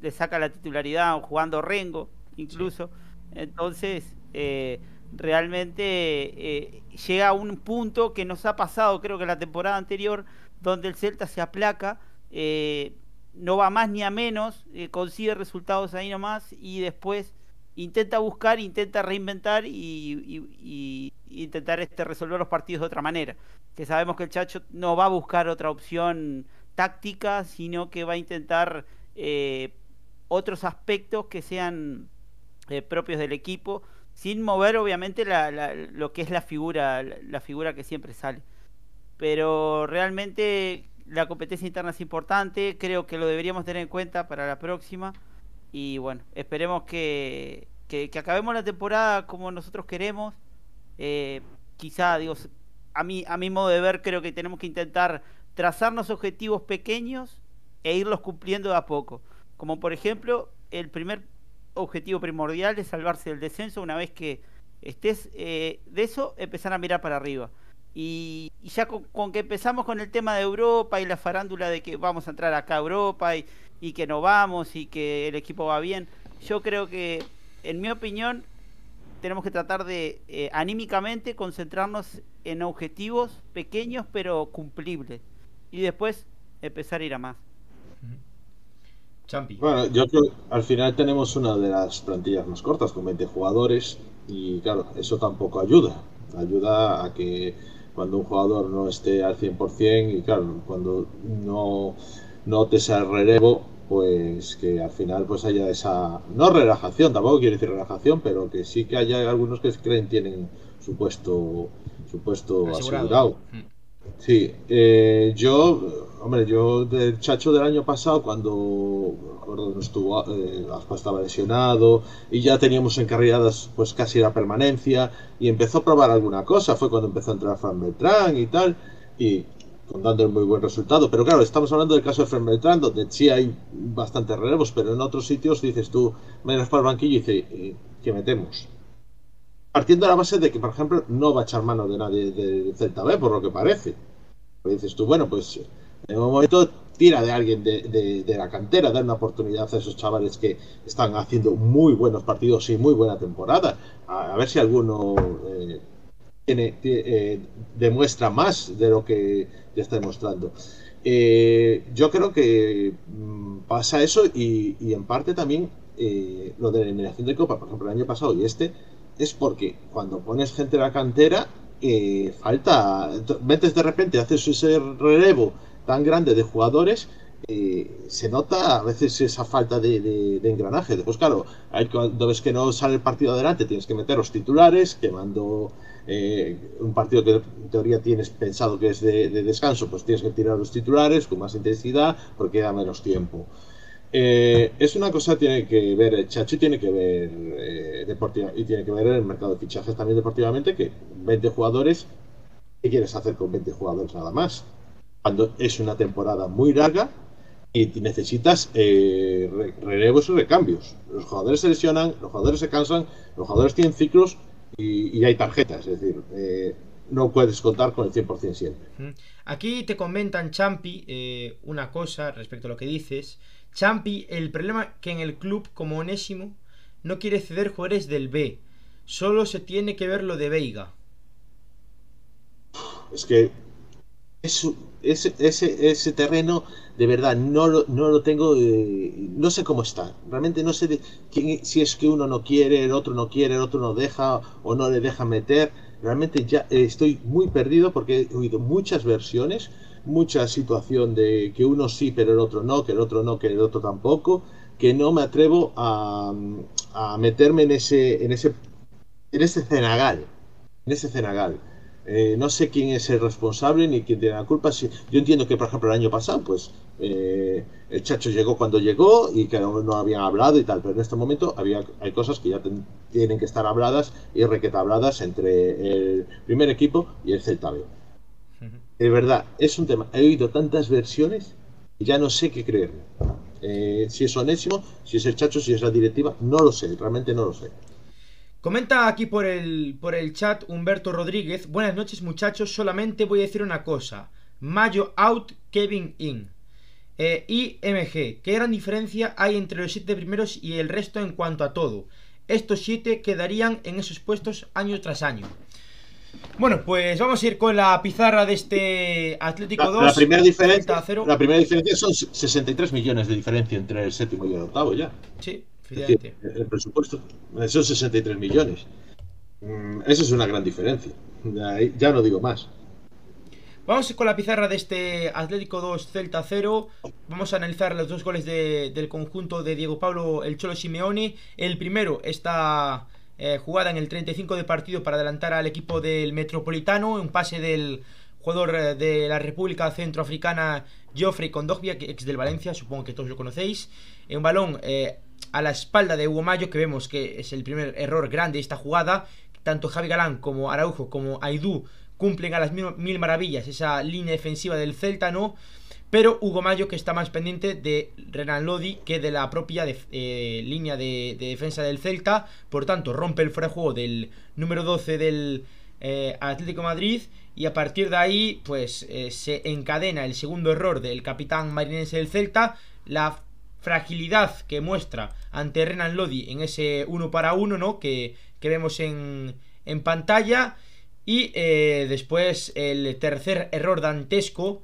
Speaker 2: le saca la titularidad jugando Rengo incluso. Sí. Entonces, eh, realmente eh, llega a un punto que nos ha pasado, creo que la temporada anterior, donde el Celta se aplaca, eh, no va más ni a menos, eh, consigue resultados ahí nomás y después intenta buscar, intenta reinventar y, y, intentar este, resolver los partidos de otra manera. Que sabemos que el Chacho no va a buscar otra opción táctica, sino que va a intentar otros aspectos que sean propios del equipo sin mover obviamente la, la, lo que es la figura, la, figura que siempre sale. Pero realmente la competencia interna es importante, creo que lo deberíamos tener en cuenta para la próxima. Y bueno, esperemos que, que, acabemos la temporada como nosotros queremos. Eh, quizá, digo, a mí, a mi modo de ver, creo que tenemos que intentar trazarnos objetivos pequeños e irlos cumpliendo de a poco. Como por ejemplo, el primer objetivo primordial es salvarse del descenso una vez que estés eh, de eso, empezar a mirar para arriba. Y, y ya con, que empezamos con el tema de Europa y la farándula de que vamos a entrar acá a Europa y, y que no vamos y que el equipo va bien, yo creo que, en mi opinión, tenemos que tratar de eh, anímicamente concentrarnos en objetivos pequeños pero cumplibles y después empezar a ir a más.
Speaker 3: Champi. Bueno, yo creo que al final tenemos una de las plantillas más cortas, con 20 jugadores, y claro, eso tampoco ayuda. Ayuda a que cuando un jugador no esté al 100%, y claro, cuando no notes el relevo, pues que al final pues haya esa, no relajación, tampoco quiero decir relajación, pero que sí que haya algunos que creen tienen su puesto, su puesto asegurado. asegurado. Sí, eh, yo, hombre, yo del Chacho del año pasado, cuando no estuvo, eh, estaba lesionado y ya teníamos encarriladas pues casi la permanencia y empezó a probar alguna cosa, fue cuando empezó a entrar Fran Beltrán y tal, y dando muy buen resultado. Pero claro, estamos hablando del caso de Fran Beltrán, donde sí hay bastantes relevos, pero en otros sitios dices tú, menos para el banquillo y dices, ¿qué metemos? partiendo de la base de que, por ejemplo, no va a echar mano de nadie de Celta B, por lo que parece. Pues dices tú, bueno, pues en un momento tira de alguien de, de, de, la cantera, da una oportunidad a esos chavales que están haciendo muy buenos partidos y muy buena temporada. A, ver si alguno eh, tiene, eh, demuestra más de lo que ya está demostrando. Eh, yo creo que mmm, pasa eso y, en parte también lo de la eliminación de Copa, por ejemplo, el año pasado y este, es porque cuando pones gente en la cantera, falta, metes de repente, haces ese relevo tan grande de jugadores eh, se nota a veces esa falta de, engranaje. Después, claro, cuando ves que no sale el partido adelante, tienes que meter los titulares, quemando eh, un partido que en teoría tienes pensado que es de, descanso, pues tienes que tirar los titulares con más intensidad porque da menos tiempo. Eh, es una cosa tiene que ver el Chacho tiene que ver deportiva, y tiene que ver el mercado de fichajes también deportivamente que 20 jugadores ¿qué quieres hacer con 20 jugadores nada más? Cuando es una temporada muy larga y necesitas eh, relevos y recambios. Los jugadores se lesionan, los jugadores se cansan, los jugadores tienen ciclos y, hay tarjetas, es decir, eh, no puedes contar con el 100% siempre.
Speaker 1: Aquí te comentan, Champi, eh, una cosa respecto a lo que dices. Champi, el problema que en el club, como Onésimo, no quiere ceder jugadores del B. Solo se tiene que ver lo de Veiga.
Speaker 3: Es que ese, ese, ese terreno de verdad no lo, no lo tengo, eh, no sé cómo está. Realmente no sé quién, si es que uno no quiere, el otro no quiere, el otro no deja o no le deja meter. Realmente ya estoy muy perdido porque he oído muchas versiones, mucha situación de que uno sí, pero el otro no, que el otro no, que el otro tampoco, que no me atrevo a, a meterme en ese, en ese, en ese cenagal, en ese cenagal. Eh, no sé quién es el responsable ni quién tiene la culpa. yo entiendo que, por ejemplo, el año pasado, pues eh, el Chacho llegó cuando llegó y que no, habían hablado y tal, pero en este momento había, hay cosas que ya tienen que estar habladas y requeta habladas entre el primer equipo y el Celta B. De verdad, es un tema. He oído tantas versiones y ya no sé qué creerme. Eh, si es Onésimo, si es el Chacho, si es la directiva, no lo sé, realmente no lo sé.
Speaker 1: Comenta aquí por el, por el chat Humberto Rodríguez. Buenas noches muchachos, solamente voy a decir una cosa. Mayo out, Kevin in. Eh, y MG, ¿qué gran diferencia hay entre los siete primeros y el resto en cuanto a todo? Estos siete quedarían en esos puestos año tras año. Bueno, pues vamos a ir con la pizarra de este Atlético 2.
Speaker 3: La, primera diferencia, la primera diferencia son 63 millones de diferencia entre el séptimo y el octavo ya.
Speaker 1: Sí,
Speaker 3: el presupuesto son 63 millones. Mm, eso es una gran diferencia. Ya no digo más.
Speaker 1: Vamos con la pizarra de este Atlético 2 Celta 0. Vamos a analizar los dos goles del conjunto de Diego Pablo el Cholo Simeone. El primero está eh, jugada en el 35 de partido para adelantar al equipo del Metropolitano. Un pase del jugador eh, de la República Centroafricana Geoffrey Condogbia, ex del Valencia, supongo que todos lo conocéis. Un balón eh, a la espalda de Hugo Mayo, que vemos que es el primer error grande de esta jugada. Tanto Javi Galán como Araujo como Aidú cumplen a las mil, maravillas esa línea defensiva del Celta, ¿no? Pero Hugo Mayo que está más pendiente de Renan Lodi que de la propia eh, línea de, defensa del Celta. Por tanto, rompe el fuera juego del número 12 del eh, Atlético Madrid. Y a partir de ahí, pues eh, se encadena el segundo error del capitán marinense del Celta. La fragilidad que muestra ante Renan Lodi en ese uno para uno, ¿no? Que, vemos en, en, pantalla. Y eh, después el tercer error dantesco,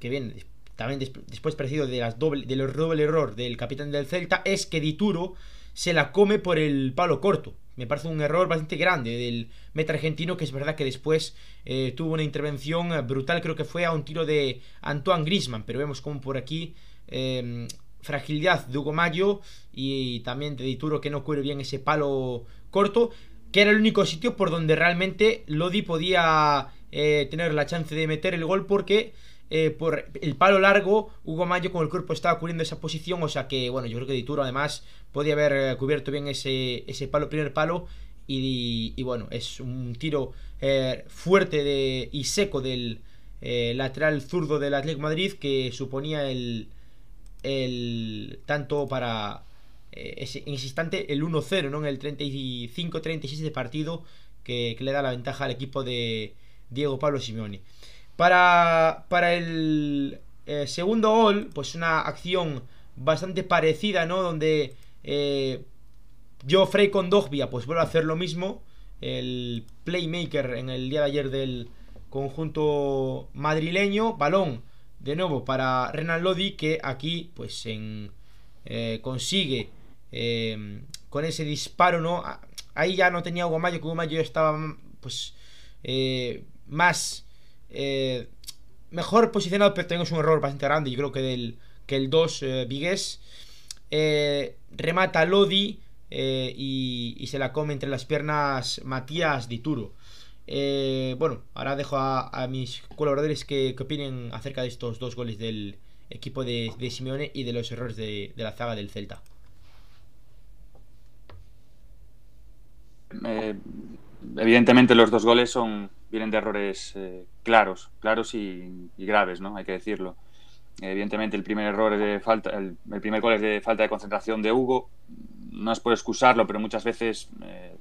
Speaker 1: que viene también después parecido de las doble, del doble error del capitán del Celta, es que Dituro se la come por el palo corto. Me parece un error bastante grande del meta argentino, que es verdad que después eh, tuvo una intervención brutal, creo que fue a un tiro de Antoine Grisman, pero vemos como por aquí eh, fragilidad de Hugo Mayo y también de Dituro que no cubre bien ese palo corto, que era el único sitio por donde realmente Lodi podía eh, tener la chance de meter el gol porque eh, por el palo largo Hugo Mayo con el cuerpo estaba cubriendo esa posición, o sea que bueno, yo creo que Dituro además podía haber eh, cubierto bien ese, ese palo, primer palo y, bueno, es un tiro fuerte de, y seco del lateral zurdo del Atlético Madrid que suponía el el tanto para eh, ese, en ese instante el 1-0, ¿no? En el 35-36 de partido que, le da la ventaja al equipo de Diego Pablo Simeone. Para, para el eh, segundo gol, pues una acción bastante parecida, ¿no? Donde eh, Frey con Dogbia pues vuelve a hacer lo mismo. El playmaker en el día de ayer del conjunto madrileño. Balón de nuevo para Renan Lodi que aquí pues eh, consigue eh, con ese disparo no ahí ya no tenía Hugo Mayo que Hugo Mayo estaba pues eh, más mejor posicionado pero tenemos un error bastante grande yo creo que del que el 2 eh, Vigués. Eh, remata Lodi eh, y, se la come entre las piernas Matías Dituro. Bueno, ahora dejo a, mis colaboradores que, opinen acerca de estos dos goles del equipo de, Simeone y de los errores de, la zaga del Celta.
Speaker 4: evidentemente los dos goles son vienen de errores claros, claros y, y, graves, ¿no? Hay que decirlo. Evidentemente el primer error es de falta, el, primer gol es de falta de concentración de Hugo. No es por excusarlo, pero muchas veces eh,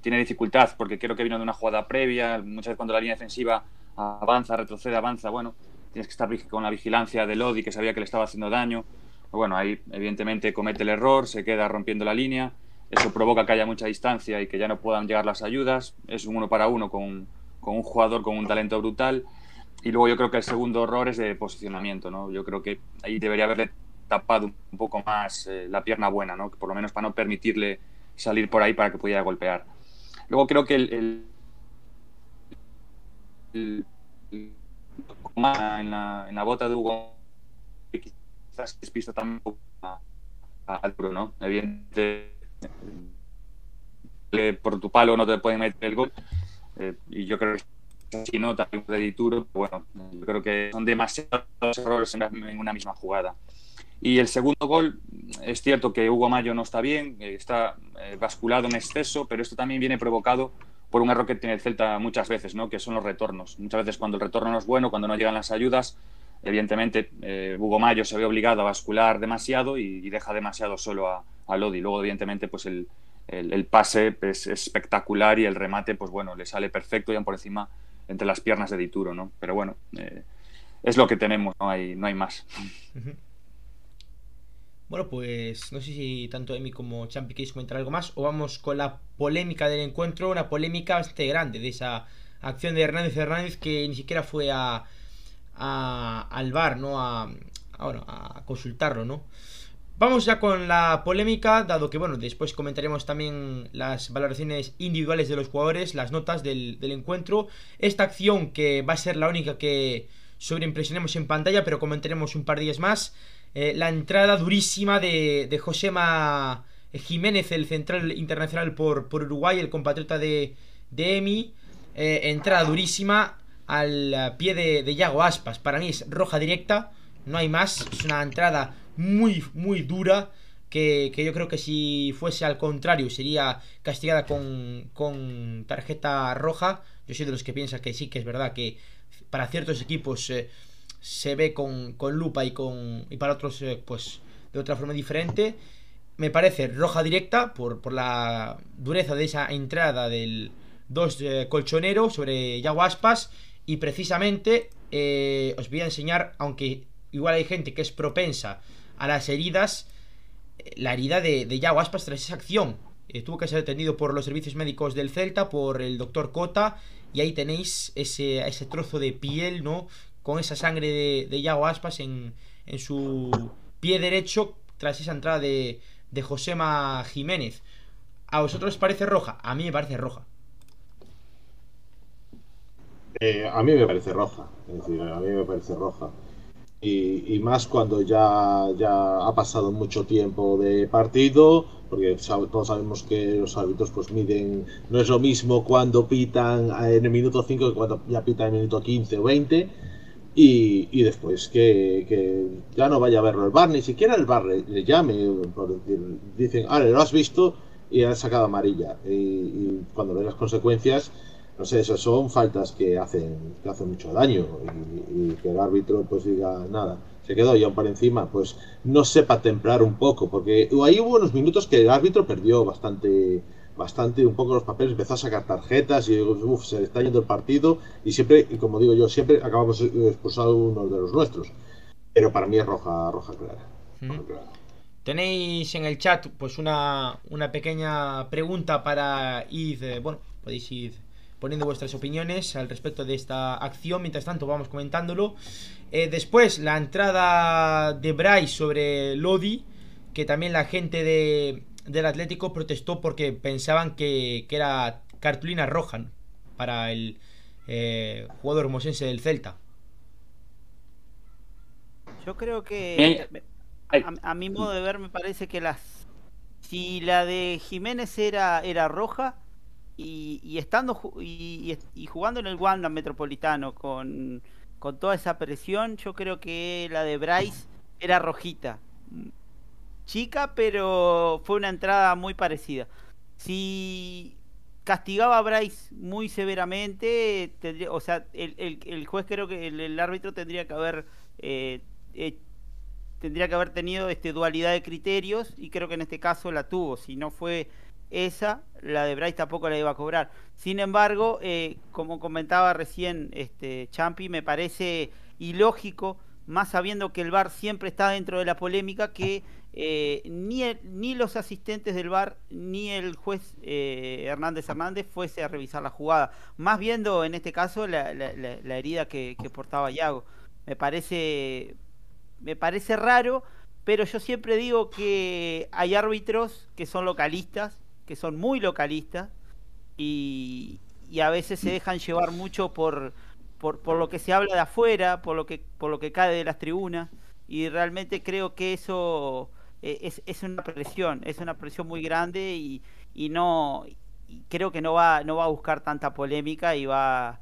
Speaker 4: tiene dificultad porque creo que vino de una jugada previa. Muchas veces cuando la línea defensiva avanza, retrocede, avanza, bueno, tienes que estar con la vigilancia de Lodi que sabía que le estaba haciendo daño. Bueno, ahí evidentemente comete el error, se queda rompiendo la línea. Eso provoca que haya mucha distancia y que ya no puedan llegar las ayudas. Es un uno para uno con, con un jugador con un talento brutal y luego yo creo que el segundo error es de posicionamiento, ¿no? Yo creo que ahí debería haberle tapado un poco más eh, la pierna buena, ¿no? Por lo menos para no permitirle salir por ahí para que pudiera golpear. Luego creo que el, en, la, en, la, bota de Hugo quizás es visto también poco al ¿no? Evidentemente por tu palo no te pueden meter el gol eh, y yo creo que si no, también de Dituro, bueno, yo creo que son demasiados errores en una misma jugada. Y el segundo gol, es cierto que Hugo Mayo no está bien, eh, está eh, basculado en exceso, pero esto también viene provocado por un error que tiene el Celta muchas veces, ¿no? que son los retornos. Muchas veces cuando el retorno no es bueno, cuando no llegan las ayudas, evidentemente eh, Hugo Mayo se ve obligado a bascular demasiado y, deja demasiado solo a, a, Lodi. Luego, evidentemente, pues el, el, pase es espectacular y el remate, pues bueno, le sale perfecto y por encima entre las piernas de Dituro, ¿no? Pero bueno, eh, es lo que tenemos, no hay, no hay más.
Speaker 1: Bueno, pues no sé si tanto Emi como Champi queréis comentar algo más o vamos con la polémica del encuentro, una polémica bastante grande de esa acción de Hernández Hernández que ni siquiera fue a, a al bar, ¿no? A, a, consultarlo, ¿no? Vamos ya con la polémica, dado que, bueno, después comentaremos también las valoraciones individuales de los jugadores, las notas del, encuentro. Esta acción que va a ser la única que sobreimpresionemos en pantalla, pero comentaremos un par de días más. Eh, la entrada durísima de, de Josema Jiménez, el central internacional por, por Uruguay, el compatriota de, de Emi. Eh, entrada durísima al pie de, de Yago Aspas. Para mí es roja directa, no hay más. Es una entrada muy, muy dura. Que, yo creo que si fuese al contrario sería castigada con, con tarjeta roja. Yo soy de los que piensa que sí, que es verdad que para ciertos equipos eh, se ve con, con, lupa y, con, y para otros eh, pues de otra forma diferente. Me parece roja directa por, por la dureza de esa entrada del 2 eh, colchonero sobre Yago Aspas. Y precisamente os voy a enseñar, aunque igual hay gente que es propensa a las heridas, eh, la herida de, de Yago tras esa acción. Eh, tuvo que ser atendido por los servicios médicos del Celta, por el doctor Cota, y ahí tenéis ese, ese trozo de piel, ¿no? Con esa sangre de, Yago Aspas en, en su pie derecho tras esa entrada de, de Josema Jiménez. ¿A vosotros os parece roja? A mí me parece roja.
Speaker 3: Eh, a mí me parece roja. Es decir, a mí me parece roja y, más cuando ya, ya ha pasado mucho tiempo de partido, porque todos sabemos que los árbitros pues miden, no es lo mismo cuando pitan en el minuto 5 que cuando ya pitan en el minuto 15 o 20. Y, y después que, que, ya no vaya a verlo el bar, ni siquiera el bar le, llame, dicen, ah, lo has visto y has sacado amarilla. Y, y cuando ve las consecuencias, no sé, esas son faltas que hacen, que hacen mucho daño y, que el árbitro pues diga nada, se quedó ya por encima, pues no sepa templar un poco, porque ahí hubo unos minutos que el árbitro perdió bastante, bastante un poco los papeles, empezó a sacar tarjetas y uf, se le está yendo el partido y siempre, y como digo yo, siempre acabamos expulsando uno de los nuestros. Pero para mí es roja, roja clara.
Speaker 1: Tenéis en el chat pues una, una pequeña pregunta para ir, eh, bueno, podéis ir poniendo vuestras opiniones al respecto de esta acción. Mientras tanto, vamos comentándolo. Eh, después, la entrada de Bryce sobre Lodi, que también la gente de, del Atlético protestó porque pensaban que, era cartulina roja para el eh, jugador mosense del Celta.
Speaker 2: Yo creo que a, mi modo de ver me parece que las si la de Jiménez era era roja y, estando y, jugando en el Wanda Metropolitano con, con toda esa presión, yo creo que la de Bryce era rojita. Chica, pero fue una entrada muy parecida. Si castigaba a Bryce muy severamente, o sea, el, el, juez creo que el, árbitro tendría que haber eh, eh, tendría que haber tenido este dualidad de criterios y creo que en este caso la tuvo. Si no fue esa, la de Bryce tampoco la iba a cobrar. Sin embargo, eh, como comentaba recién este Champi, me parece ilógico, más sabiendo que el VAR siempre está dentro de la polémica, que eh, ni, ni los asistentes del VAR ni el juez eh, Hernández Hernández fuese a revisar la jugada. Más viendo en este caso la, herida que, que portaba Yago. Me parece, me parece raro, pero yo siempre digo que hay árbitros que son localistas que son muy localistas y, a veces se dejan llevar mucho por, por, por, lo que se habla de afuera, por lo que, por lo que cae de las tribunas y realmente creo que eso es, es una presión, es una presión muy grande y, y no creo que no va, no va a buscar tanta polémica y va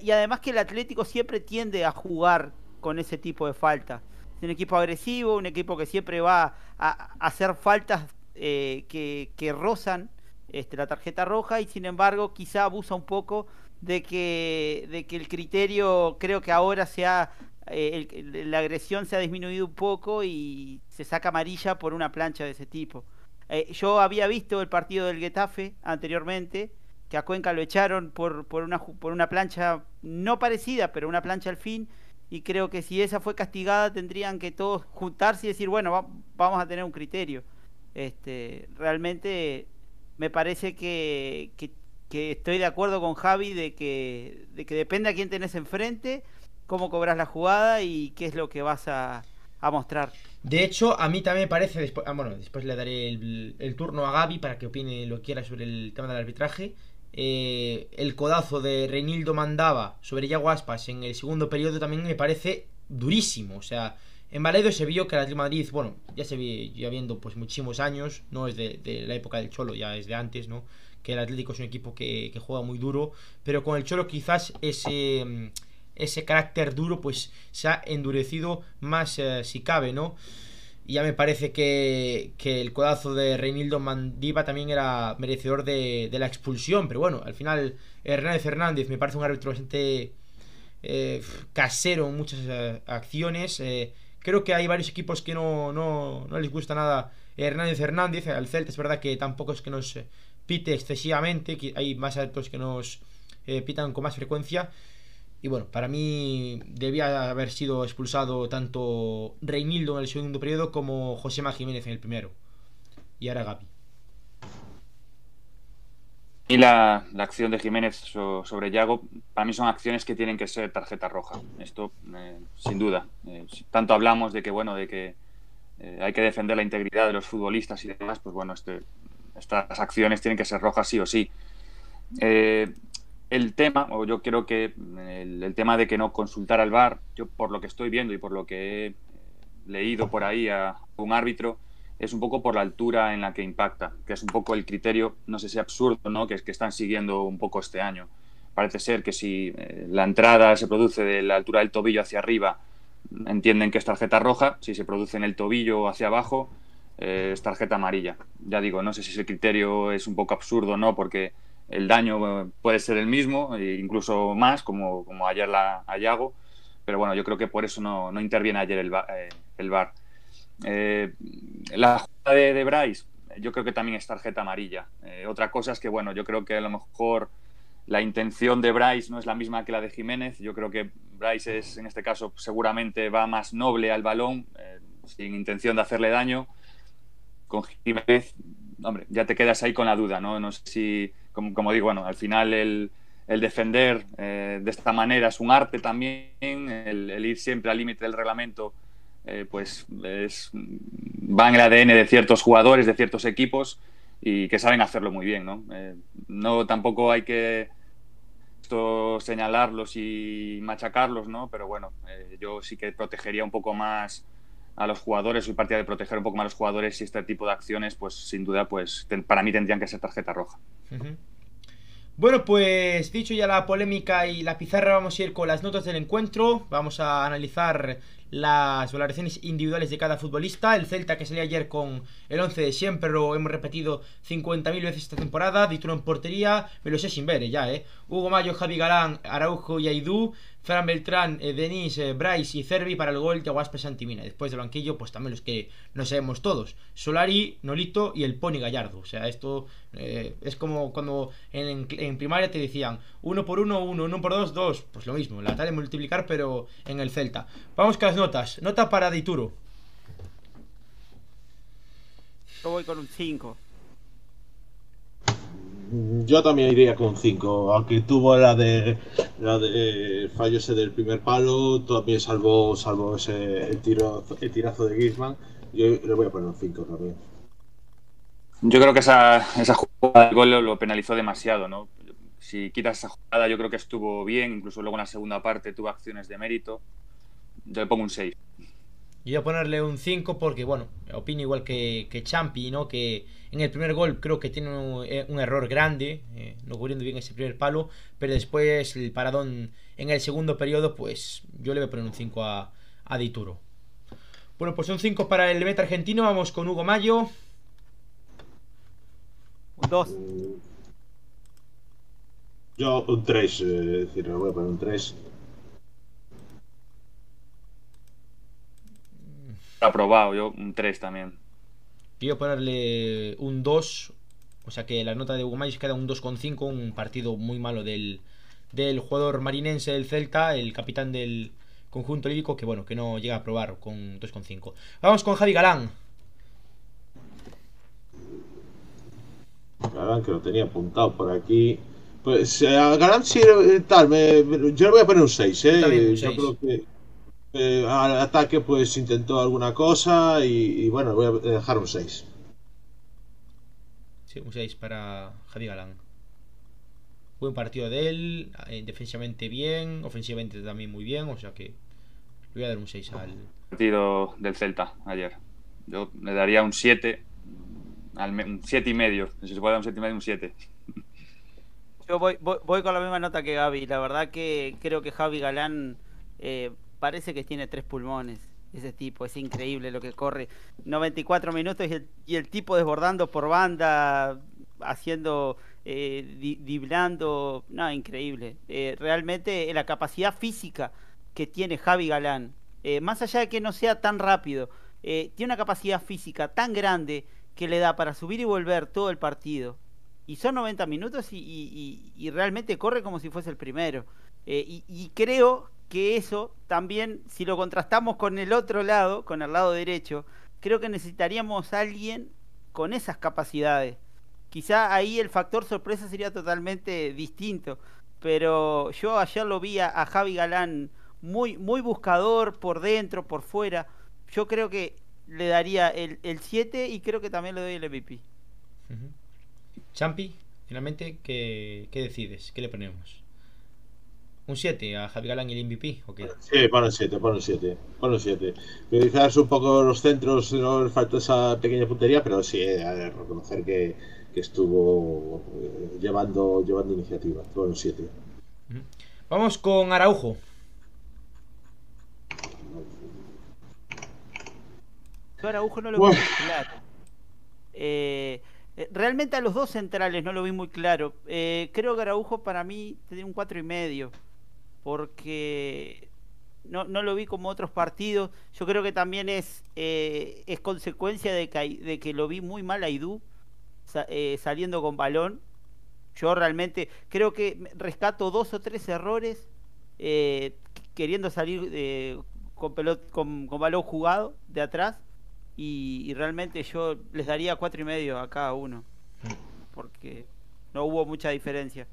Speaker 2: y, además que el Atlético siempre tiende a jugar con ese tipo de faltas. Es un equipo agresivo, un equipo que siempre va a hacer faltas eh, que, que, rozan este, la tarjeta roja y sin embargo quizá abusa un poco de que, de que el criterio creo que ahora sea la agresión se ha disminuido un poco y se saca amarilla por una plancha de ese tipo. Eh, yo había visto el partido del Getafe anteriormente, que a Cuenca lo echaron por, por, una, por una plancha no parecida, pero una plancha al fin, y creo que si esa fue castigada tendrían que todos juntarse y decir, bueno, vamos a tener un criterio. Este, realmente me parece que, estoy de acuerdo con Javi de que, de que depende a quién tenés enfrente, cómo cobras la jugada y qué es lo que vas a, mostrar.
Speaker 1: De hecho, a mí también me parece, después, ah, bueno, después le daré el, turno a Gaby para que opine lo que quiera sobre el tema del arbitraje. Eh, el codazo de Reinildo Mandaba sobre Yaguaspas en el segundo periodo también me parece durísimo. O sea, en Valedo se vio que el Atlético Madrid, bueno, ya se ya viendo pues muchísimos años, no es de, la época del Cholo, ya es de antes, ¿no? Que el Atlético es un equipo que, juega muy duro, pero con el Cholo quizás ese, ese carácter duro pues se ha endurecido más eh, si cabe, ¿no? Ya me parece que, el codazo de Reinildo Mandiva también era merecedor de, la expulsión, pero bueno, al final Hernández Fernández me parece un árbitro bastante eh, casero en muchas eh, acciones. Creo que hay varios equipos que no, no, no les gusta nada Hernández Hernández. Al Celta es verdad que tampoco es que nos pite excesivamente, que hay más altos que nos pitan con más frecuencia. Y bueno, para mí debía haber sido expulsado tanto Reinildo en el segundo periodo como José Jiménez en el primero. Y ahora Gaby.
Speaker 4: Y la, acción de Jiménez sobre Yago, para mí son acciones que tienen que ser tarjeta roja. Esto, eh, sin duda. Eh, tanto hablamos de que, bueno, de que eh, hay que defender la integridad de los futbolistas y demás, pues bueno, este, estas acciones tienen que ser rojas sí o sí. El tema, o yo creo que el, tema de que no consultar al VAR, yo por lo que estoy viendo y por lo que he leído por ahí a un árbitro, es un poco por la altura en la que impacta, que es un poco el criterio, no sé si absurdo, ¿no? que, que están siguiendo un poco este año. Parece ser que si eh, la entrada se produce de la altura del tobillo hacia arriba, entienden que es tarjeta roja, si se produce en el tobillo hacia abajo, eh, es tarjeta amarilla. Ya digo, no sé si ese criterio es un poco absurdo no, porque el daño eh, puede ser el mismo, e incluso más, como, como ayer la Ayago, pero bueno, yo creo que por eso no, no interviene ayer el, el VAR. Eh, la jugada de, de, Bryce, yo creo que también es tarjeta amarilla. Eh, otra cosa es que, bueno, yo creo que a lo mejor la intención de Bryce no es la misma que la de Jiménez. Yo creo que Bryce es, en este caso, seguramente va más noble al balón, eh, sin intención de hacerle daño. Con Jiménez, hombre, ya te quedas ahí con la duda, ¿no? No sé si, como, digo, bueno, al final el, defender de esta manera es un arte también, el ir siempre al límite del reglamento eh, pues es, va en el ADN de ciertos jugadores, de ciertos equipos y que saben hacerlo muy bien, ¿no? Eh, no tampoco hay que señalarlos y machacarlos, ¿no? Pero bueno, eh, yo sí que protegería un poco más a los jugadores, soy partida de proteger un poco más a los jugadores y este tipo de acciones, pues sin duda, pues para mí tendrían que ser tarjeta roja.
Speaker 1: Bueno, pues dicho ya la polémica y la pizarra, vamos a ir con las notas del encuentro. Vamos a analizar las valoraciones individuales de cada futbolista. El Celta que salió ayer con el 11 de siempre, lo hemos repetido 50.000 veces esta temporada. Dituro en portería, me lo sé sin ver ya, ¿eh? Hugo Mayo, Javi Galán, Araujo y Aidú. Fran Beltrán, eh, Denis, eh, Bryce y Cervi para el gol de Aguaspe Santimina. Después del banquillo, pues también los que no sabemos todos. Solari, Nolito y el Pony Gallardo. O sea, esto eh, es como cuando en, primaria te decían uno por uno, uno, uno por dos, dos. Pues lo mismo, la tal de multiplicar, pero en el Celta. Vamos con las notas. Nota para Dituro.
Speaker 2: Yo voy con un 5.
Speaker 3: Yo también iría con 5, aunque tuvo la de la de fallo ese del primer palo, también salvo ese el tiro el tirazo de Griezmann, yo le voy a poner un 5 también.
Speaker 4: Yo creo que esa, esa jugada del gol lo penalizó demasiado, ¿no? Si quitas esa jugada, yo creo que estuvo bien, incluso luego en la segunda parte tuvo acciones de mérito. Yo le pongo un 6.
Speaker 1: Yo voy a ponerle un 5 porque, bueno, opino igual que, que Champi, ¿no? Que en el primer gol creo que tiene un, eh, error grande, eh, no cubriendo bien ese primer palo, pero después el paradón en el segundo periodo, pues yo le voy a poner un 5 a, a Dituro. Bueno, pues un 5 para el meta argentino, vamos con Hugo Mayo.
Speaker 2: Un 2.
Speaker 3: Yo un 3, eh, es decir, le voy a poner un 3.
Speaker 4: Aprobado, yo un 3 también.
Speaker 1: A ponerle un 2, o sea que la nota de Hugo queda un 2,5, un partido muy malo del, del jugador marinense del Celta, el capitán del conjunto lírico, que bueno, que no llega a probar con 2,5. Vamos con Javi Galán.
Speaker 3: Galán que lo tenía apuntado por aquí. Pues eh, a Galán sí, eh, tal, me, yo le voy a poner un 6, ¿eh? Yo creo que eh, al ataque pues intentó alguna cosa y, bueno, voy a dejar un 6.
Speaker 1: Sí, un 6 para Javi Galán. Buen partido de él, eh, defensivamente bien, ofensivamente también muy bien, o sea que le voy a dar un 6 al
Speaker 4: partido del Celta ayer. Yo le daría un 7, un 7 y medio, si se puede dar un 7 y medio, un 7.
Speaker 2: Yo voy, voy, con la misma nota que Gaby, la verdad que creo que Javi Galán eh, parece que tiene tres pulmones. Ese tipo, es increíble lo que corre. 94 minutos y el, tipo desbordando por banda, haciendo, eh, diblando. No, increíble. Eh, realmente eh, la capacidad física que tiene Javi Galán, eh, más allá de que no sea tan rápido, tiene una capacidad física tan grande que le da para subir y volver todo el partido. Y son 90 minutos y, realmente corre como si fuese el primero. y, y creo que eso también, si lo contrastamos con el otro lado, con el lado derecho, creo que necesitaríamos a alguien con esas capacidades. Quizá ahí el factor sorpresa sería totalmente distinto, pero yo ayer lo vi a, Javi Galán muy, muy buscador por dentro, por fuera. Yo creo que le daría el 7 y creo que también le doy el MVP.
Speaker 1: Champi, finalmente, ¿qué, ¿qué decides? ¿Qué le ponemos? ¿Un 7 a Javi Galán y el MVP? ¿o qué?
Speaker 3: Sí, pon un 7, pon un 7. Pon un 7. Quizás un poco los centros no les falta esa pequeña puntería, pero sí, eh, a reconocer que, que estuvo eh, llevando, llevando iniciativa. Pon un 7.
Speaker 1: Vamos con Araujo.
Speaker 2: Yo Araujo no lo vi muy claro. Eh, realmente a los dos centrales no lo vi muy claro. creo que Araujo para mí tiene un 4 y medio porque no, no lo vi como otros partidos. Yo creo que también es, eh, es consecuencia de que, de que lo vi muy mal a Aidú eh, saliendo con balón. Yo realmente creo que rescato dos o tres errores eh, queriendo salir con, con, balón jugado de atrás y, realmente yo les daría cuatro y medio a cada uno porque no hubo mucha diferencia.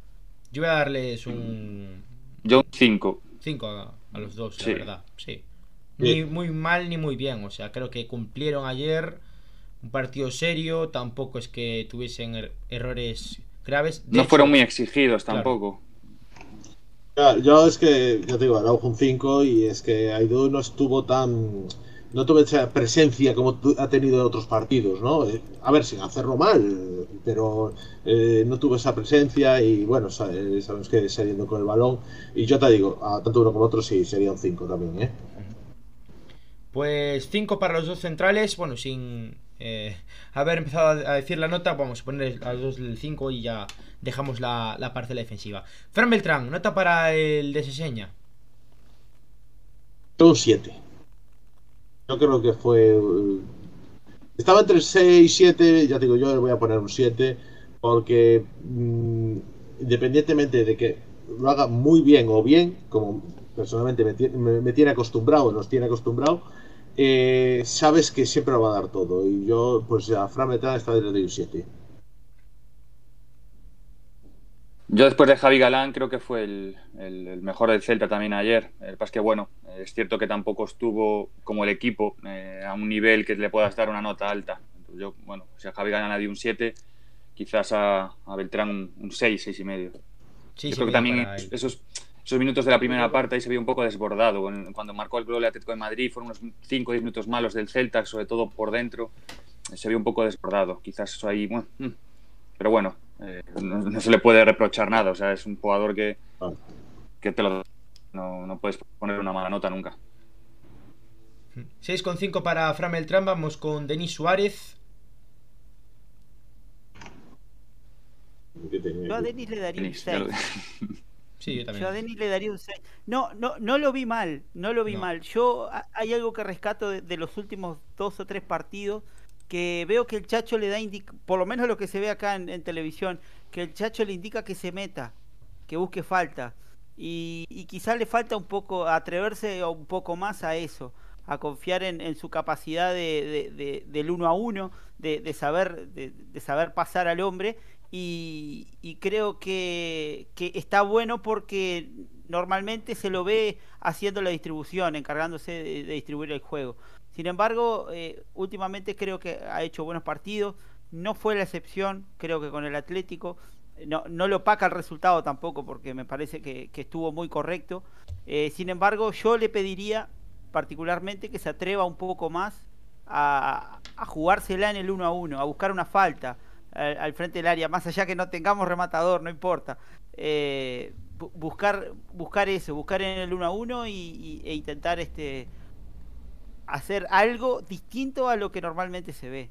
Speaker 1: Yo voy a darles un,
Speaker 4: yo un 5.
Speaker 1: 5 a, los dos, la verdad. Sí. Ni muy mal ni muy bien. O sea, creo que cumplieron ayer un partido serio. Tampoco es que tuviesen er-, errores graves.
Speaker 4: no fueron muy exigidos tampoco.
Speaker 3: yo es que, ya te digo, Araujo un 5 y es que Aidú no estuvo tan. No tuvo esa presencia como ha tenido en otros partidos, ¿no? Eh, a ver, sin hacerlo mal, pero eh, no tuvo esa presencia y bueno, eh, sabemos que saliendo con el balón. Y yo te digo, a tanto uno como otro sí sería un 5 también, ¿eh?
Speaker 1: Pues 5 para los dos centrales, bueno, sin eh, haber empezado a decir la nota, vamos a poner a los dos del 5 y ya dejamos la, la parcela defensiva. Fran Beltrán, nota para el de Seseña.
Speaker 3: Un 7. Yo creo que fue. Eh, estaba entre 6 y 7, ya digo, yo le voy a poner un 7, porque mm, independientemente de que lo haga muy bien o bien, como personalmente me, me tiene acostumbrado, nos tiene acostumbrado, eh, sabes que siempre lo va a dar todo. Y yo, pues a Fran Beltrán está de un 7.
Speaker 4: Yo después de Javi Galán creo que fue el, mejor del Celta también ayer. El pas que bueno, es cierto que tampoco estuvo como el equipo eh, a un nivel que le puedas dar una nota alta. yo, bueno, si a Javi Galán le di un 7, quizás a, Beltrán un, 6, 6 y medio. Sí, creo que también esos, esos minutos de la primera parte ahí se vio un poco desbordado. Cuando marcó el gol de Atlético de Madrid fueron unos 5 o 10 minutos malos del Celta, sobre todo por dentro. Se vio un poco desbordado. Quizás eso ahí... Mm. pero bueno, eh, no, se le puede reprochar nada. O sea, es un jugador que, que te lo no, no puedes poner una mala nota nunca.
Speaker 1: 6,5 para Fran Beltrán. Vamos con Denis Suárez.
Speaker 2: Yo a Denis le daría un 6. *laughs*
Speaker 1: Sí, yo también.
Speaker 2: Yo a Denis le daría un 6. No, no, no lo vi mal, no lo vi mal. Yo hay algo que rescato de, de, los últimos dos o tres partidos que veo que el Chacho le da, por lo menos lo que se ve acá en, televisión, que el Chacho le indica que se meta, que busque falta. Y, y quizás le falta un poco atreverse un poco más a eso, a confiar en, su capacidad de, del uno a uno, de, saber, de, saber pasar al hombre. Y creo que, que está bueno porque normalmente se lo ve haciendo la distribución, encargándose de, distribuir el juego. Sin embargo, eh, últimamente creo que ha hecho buenos partidos. No fue la excepción, creo que con el Atlético. No, no le opaca el resultado tampoco, porque me parece que, estuvo muy correcto. Eh, sin embargo, yo le pediría particularmente que se atreva un poco más a, jugársela en el uno a uno, a buscar una falta al, frente del área, más allá que no tengamos rematador, no importa. Eh, buscar, buscar eso, buscar en el uno a uno y, e intentar este hacer algo distinto a lo que normalmente se ve.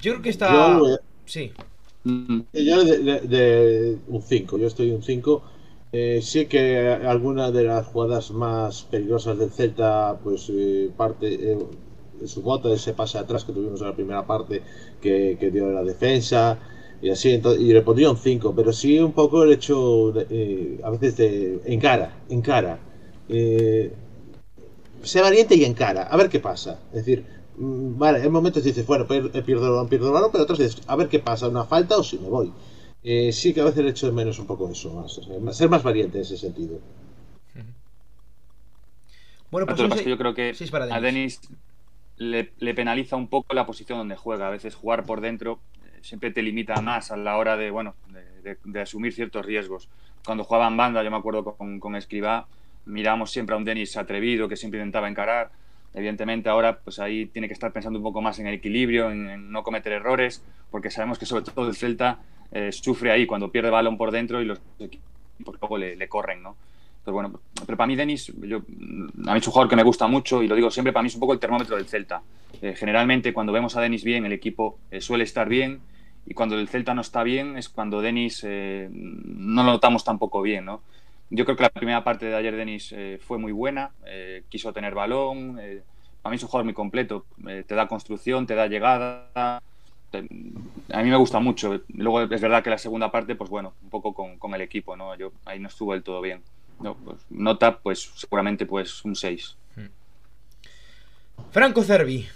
Speaker 1: Yo creo que está. sí.
Speaker 3: Yo de, un 5, yo estoy un 5. Eh, sí que alguna de las jugadas más peligrosas del Celta, pues eh, parte eh, su bota, ese pase atrás que tuvimos en la primera parte que, dio de la defensa y así, y le pondría un 5, pero sí un poco el hecho a veces de en cara, en cara sea valiente y encara, a ver qué pasa. Es decir, mm, vale, en momentos dices, bueno, pierdo el balón, pierdo el balón, pero otros dices, a ver qué pasa, una falta o si me voy. Eh, sí que a veces le echo de menos un poco eso, más, ser más valiente en ese sentido.
Speaker 4: Bueno, pues yo creo que a Denis le, penaliza un poco la posición donde juega. A veces jugar por dentro eh, siempre te limita más a la hora de, bueno, de, asumir ciertos riesgos. Cuando jugaba en banda, yo me acuerdo con, con Escribá, miramos siempre a un Denis atrevido que siempre intentaba encarar. Evidentemente ahora pues ahí tiene que estar pensando un poco más en el equilibrio, en, no cometer errores, porque sabemos que sobre todo el Celta eh, sufre ahí cuando pierde balón por dentro y los equipos luego le, corren, ¿no? Entonces, bueno, pero para mí Denis, a mí es un jugador que me gusta mucho y lo digo siempre, para mí es un poco el termómetro del Celta. Eh, generalmente cuando vemos a Denis bien, el equipo eh, suele estar bien y cuando el Celta no está bien es cuando Denis no lo notamos tampoco bien, ¿no? Yo creo que la primera parte de ayer Denis eh, fue muy buena, eh, quiso tener balón, eh, a mí es un jugador muy completo, te da construcción, te da llegada, a mí me gusta mucho. Luego es verdad que la segunda parte, pues bueno, un poco con, el equipo, ¿no? Yo ahí no estuvo del todo bien. Pues, nota, pues seguramente pues un 6.
Speaker 1: Franco Cervi,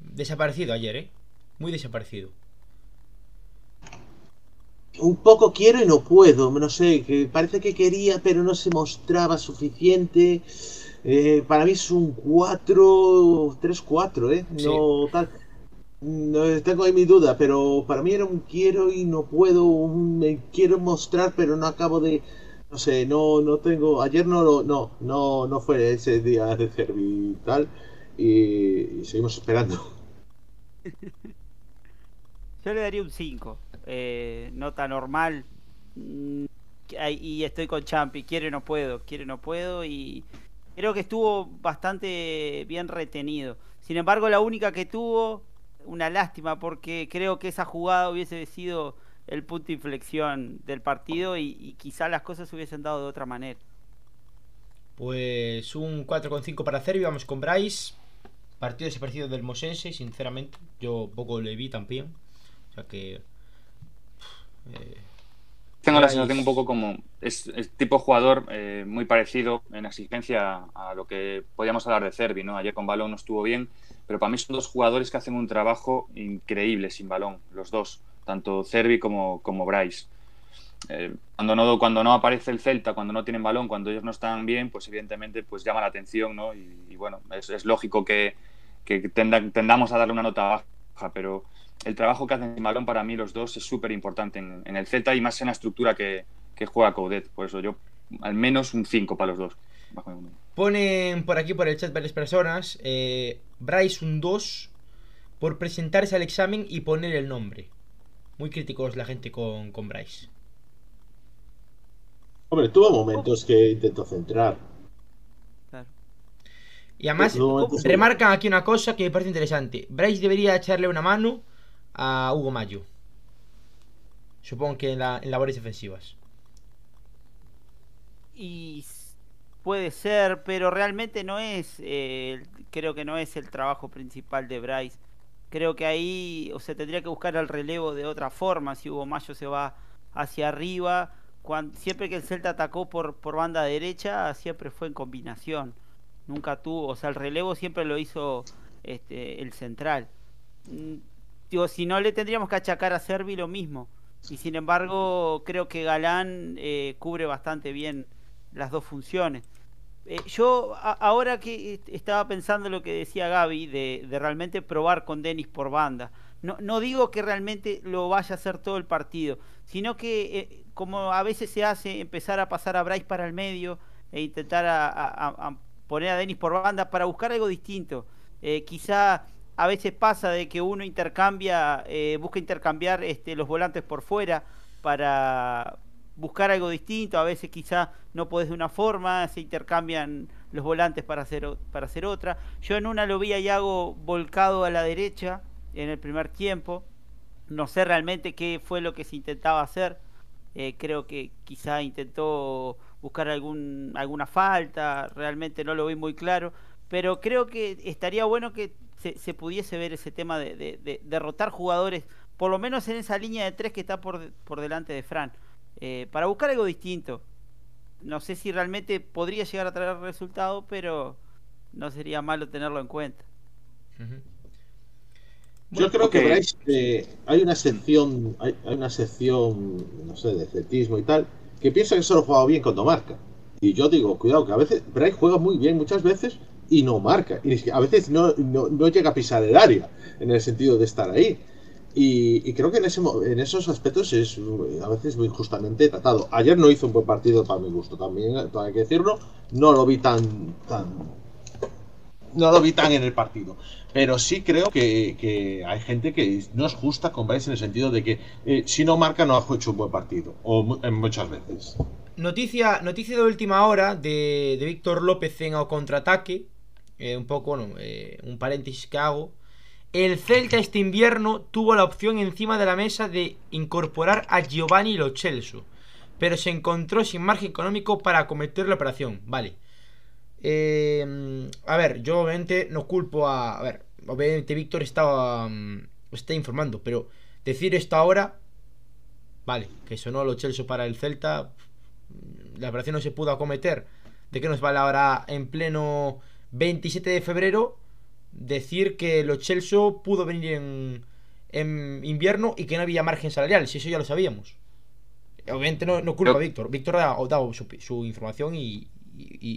Speaker 1: desaparecido ayer, ¿eh? Muy desaparecido
Speaker 3: un poco quiero y no puedo, no sé, que parece que quería pero no se mostraba suficiente. Eh, para mí es un 4, 3-4, ¿eh? No tal. no, tengo ahí mi duda, pero para mí era un quiero y no puedo, me quiero mostrar, pero no acabo de, no sé, no, no tengo, ayer no lo, no, no, no fue ese día de Cervi y y, seguimos esperando. *laughs*
Speaker 2: Yo le daría un 5, eh, nota normal, mm, y estoy con Champi, quiere no puedo, quiere no puedo, y creo que estuvo bastante bien retenido. Sin embargo, la única que tuvo, una lástima, porque creo que esa jugada hubiese sido el punto de inflexión del partido y, quizá las cosas se hubiesen dado de otra manera.
Speaker 1: Pues un 4,5 para y vamos con Bryce. Partido desaparecido del Mosense, sinceramente. Yo poco le vi también. O sea que.
Speaker 4: Eh, tengo la sensación un poco como. Es, tipo jugador eh, muy parecido en exigencia a lo que podíamos hablar de Cervi, ¿no? Ayer con balón no estuvo bien, pero para mí son dos jugadores que hacen un trabajo increíble sin balón, los dos tanto Cervi como, como Bryce. Eh, cuando, no, cuando no aparece el Celta, cuando no tienen balón, cuando ellos no están bien, pues evidentemente pues llama la atención, ¿no? Y, bueno, es, lógico que, tendamos a darle una nota baja, pero el trabajo que hacen sin balón para mí los dos es súper importante en, el Celta y más en la estructura que, juega Coudet. Por eso yo al menos un 5 para los dos.
Speaker 1: Ponen por aquí por el chat varias personas, eh, Bryce un 2 por presentarse al examen y poner el nombre. Muy críticos la gente con, con Bryce.
Speaker 3: Hombre, tuvo momentos que intentó centrar.
Speaker 1: Y además, remarcan aquí una cosa que me parece interesante. Bryce debería echarle una mano a Hugo Mayo. Supongo que en, la, en labores defensivas.
Speaker 2: Y puede ser, pero realmente no es, eh, creo que no es el trabajo principal de Bryce. Creo que ahí o se tendría que buscar el relevo de otra forma. Si Hugo Mayo se va hacia arriba, cuando, siempre que el Celta atacó por, por banda derecha, siempre fue en combinación. Nunca tuvo, o sea, el relevo siempre lo hizo este, el central. Digo, si no le tendríamos que achacar a Servi lo mismo. Y sin embargo, creo que Galán eh, cubre bastante bien las dos funciones. Eh, yo ahora que estaba pensando lo que decía Gaby de, realmente probar con Denis por banda. No, no, digo que realmente lo vaya a hacer todo el partido, sino que eh, como a veces se hace empezar a pasar a Bryce para el medio e intentar a, poner a Denis por banda para buscar algo distinto. Eh, quizá a veces pasa de que uno intercambia, busca intercambiar este, los volantes por fuera para, buscar algo distinto, a veces quizá no podés de una forma, se intercambian los volantes para hacer, para hacer otra. Yo en una lo vi a volcado a la derecha en el primer tiempo, no sé realmente qué fue lo que se intentaba hacer, eh, creo que quizá intentó buscar algún, alguna falta, realmente no lo vi muy claro, pero creo que estaría bueno que se, pudiese ver ese tema de, de, derrotar jugadores, por lo menos en esa línea de tres que está por, por delante de Fran eh, para buscar algo distinto. No sé si realmente podría llegar a traer resultado, pero no sería malo tenerlo en cuenta.
Speaker 3: Yo creo que eh, hay una sección, hay, una sección, no sé, de atletismo y tal, que piensa que solo juega bien cuando marca. Y yo digo, cuidado, que a veces Bryce juega muy bien muchas veces y no marca. Y a veces no, no llega a pisar el área, en el sentido de estar ahí. Y, creo que en, ese, en esos aspectos es a veces muy injustamente tratado. Ayer no hizo un buen partido para mi gusto, también hay que decirlo. No lo vi tan, tan no lo vi tan en el partido. Pero sí creo que, hay gente que no es justa con Bryce en el sentido de que eh, si no marca no ha hecho un buen partido. O en muchas veces.
Speaker 1: Noticia, noticia de última hora de, Víctor López en o contraataque. Eh, un poco, eh, un paréntesis que hago. El Celta este invierno tuvo la opción encima de la mesa de incorporar a Giovanni Lo Celso, pero se encontró sin margen económico para acometer la operación. Vale. Eh, a ver, yo obviamente no culpo a. A ver, obviamente Víctor estaba. Mm, está informando, pero decir esto ahora. Vale, que sonó Lo Celso para el Celta. La operación no se pudo acometer. ¿De qué nos vale ahora en pleno 27 de febrero? decir que lo Chelsea pudo venir en, en invierno y que no había margen salarial, si eso ya lo sabíamos. Obviamente no, no culpa a Víctor. Víctor ha dado su, información y,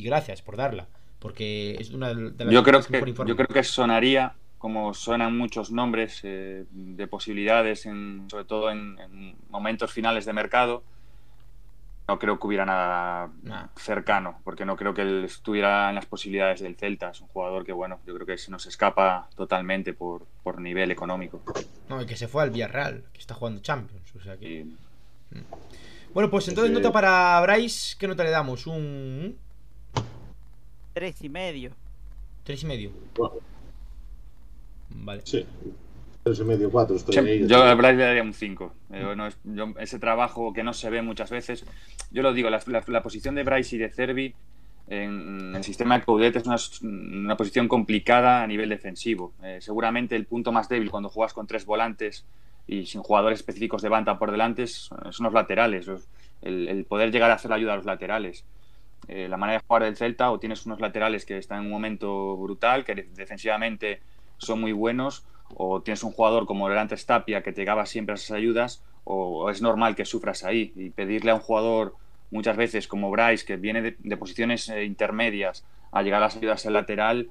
Speaker 1: gracias por darla. Porque es una de
Speaker 4: las yo creo que Yo creo que sonaría como suenan muchos nombres eh, de posibilidades, en, sobre todo en, momentos finales de mercado, no creo que hubiera nada cercano, porque no creo que él estuviera en las posibilidades del Celta. Es un jugador que, bueno, yo creo que se nos escapa totalmente por, por nivel económico.
Speaker 1: No, y que se fue al Villarreal, que está jugando Champions. O sea que... Mm. Bueno, pues entonces nota para Bryce, ¿qué nota le damos? Un...
Speaker 2: Tres y medio.
Speaker 1: Tres y medio. Vale.
Speaker 3: Sí. Y medio. Estoy
Speaker 4: Yo a Bryce le daría un 5. Eh, ese trabajo que no se ve muchas veces. Yo lo digo, la, posición de Bryce y de Cervi en, el sistema de Coudet es una, posición complicada a nivel defensivo. Eh, seguramente el punto más débil cuando juegas con tres volantes y sin jugadores específicos de banda por delante son los laterales. El, poder llegar a hacer ayuda a los laterales. Eh, la manera de jugar del Celta, o tienes unos laterales que están en un momento brutal, que defensivamente son muy buenos, o tienes un jugador como el Tapia que te llegaba siempre a esas ayudas, o, es normal que sufras ahí. Y pedirle a un jugador muchas veces como Bryce, que viene de, posiciones eh, intermedias, a llegar a las ayudas al lateral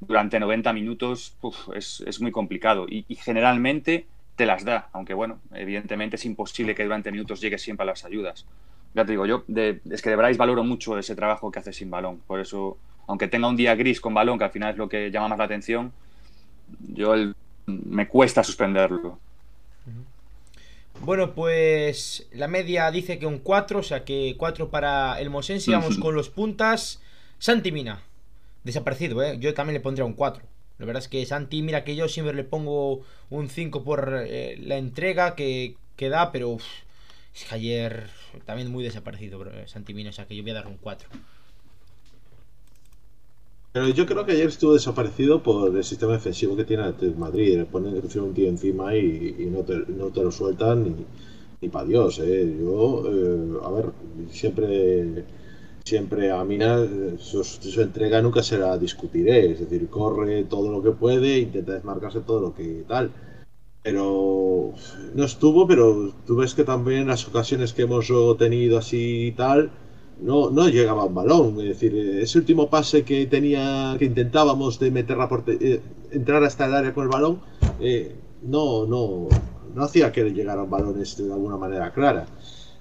Speaker 4: durante 90 minutos, es, es, muy complicado. y generalmente te las da, aunque bueno, evidentemente es imposible que durante minutos llegue siempre a las ayudas. Ya te digo, yo es que de Bryce valoro mucho ese trabajo que hace sin balón, por eso, aunque tenga un día gris con balón, que al final es lo que llama más la atención, yo me cuesta suspenderlo.
Speaker 1: Bueno, pues la media dice que un 4, o sea que 4 para el Mosensi. Vamos con los puntas. Santi Mina, desaparecido, ¿eh? Yo también le pondría un 4. La verdad es que Santi, mira que yo siempre le pongo un 5 por eh, la entrega que, que da, pero es que ayer también muy desaparecido Santi Mina, o sea que yo voy a darle un 4.
Speaker 3: Pero yo creo que ayer estuvo desaparecido por el sistema defensivo que tiene el Madrid. Le ponen un tío encima y, no, te, lo sueltan ni, para Dios. ¿eh? Yo, eh, a ver, siempre siempre a Mina su, entrega nunca será discutiré, es decir, corre todo lo que puede, intenta desmarcarse todo lo que tal. Pero no estuvo, pero tú ves que también las ocasiones que hemos tenido así y tal, no, no llegaba un balón. Es decir, ese último pase que tenía, que intentábamos de meter la eh, entrar hasta el área con el balón, eh, no, no, no hacía que llegara un balón este de alguna manera clara.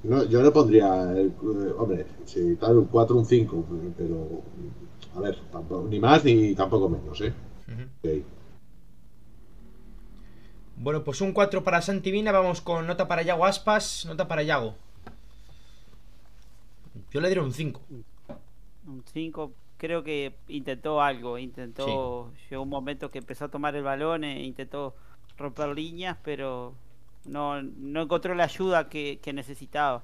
Speaker 3: No, yo le pondría, el, eh, hombre, si tal, un 4, un 5, pero a ver, ni más ni tampoco menos, ¿eh?
Speaker 1: Bueno, pues un 4 para Santivina, vamos con nota para Yago Aspas, nota para Yago. Yo le diré un 5.
Speaker 2: Un 5, creo que intentó algo, intentó, llegó un momento que empezó a tomar el balón e intentó romper líneas, pero no, no encontró la ayuda que, necesitaba.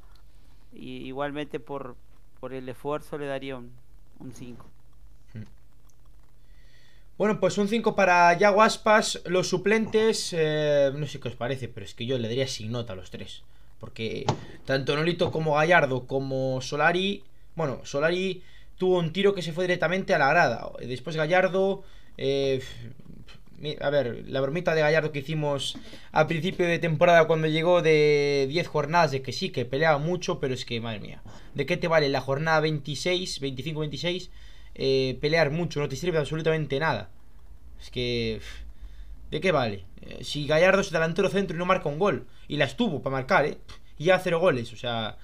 Speaker 2: Y igualmente por, por el esfuerzo le daría un 5. Hmm.
Speaker 1: Bueno, pues un 5 para Yago Aspas. Los suplentes, eh, no sé qué os parece, pero es que yo le daría sin nota a los tres. Porque tanto Nolito como Gallardo como Solari, bueno, Solari tuvo un tiro que se fue directamente a la grada. Después Gallardo, eh, a ver, la bromita de Gallardo que hicimos a principio de temporada cuando llegó de 10 jornadas, de que sí, que peleaba mucho, pero es que, madre mía, ¿de qué te vale la jornada 26, 25-26? Eh, pelear mucho, no te sirve absolutamente nada. Es que... ¿De qué vale? Eh, si Gallardo es delantero centro y no marca un gol, y la estuvo para marcar, ¿eh? Y ya cero goles, o sea...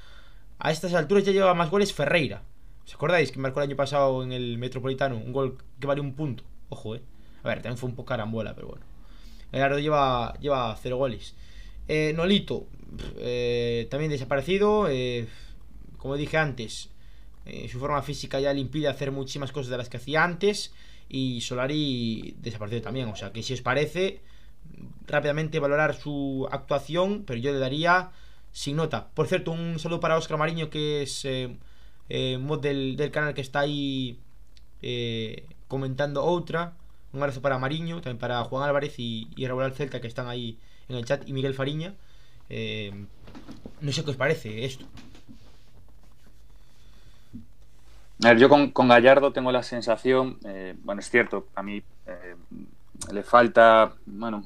Speaker 1: A estas alturas ya lleva más goles Ferreira. ¿Os acordáis que marcó el año pasado en el Metropolitano un gol que vale un punto? Ojo, eh. A ver, también fue un poco carambola, pero bueno. Gallardo lleva, lleva cero goles. Eh, Nolito, eh, también desaparecido. Eh, como dije antes, su forma física ya le impide hacer muchísimas cosas de las que hacía antes. Y Solari desaparecido también. O sea que si os parece, rápidamente valorar su actuación, pero yo le daría sin nota. Por cierto, un saludo para Oscar Mariño, que es mod del, canal que está ahí comentando otra. Un abrazo para Mariño, también para Juan Álvarez y, y Raúl Celta que están ahí en el chat y Miguel Fariña. Eh, no sé qué os parece esto.
Speaker 4: Yo con, Gallardo tengo la sensación, eh, bueno, es cierto, a mí eh, le falta, bueno,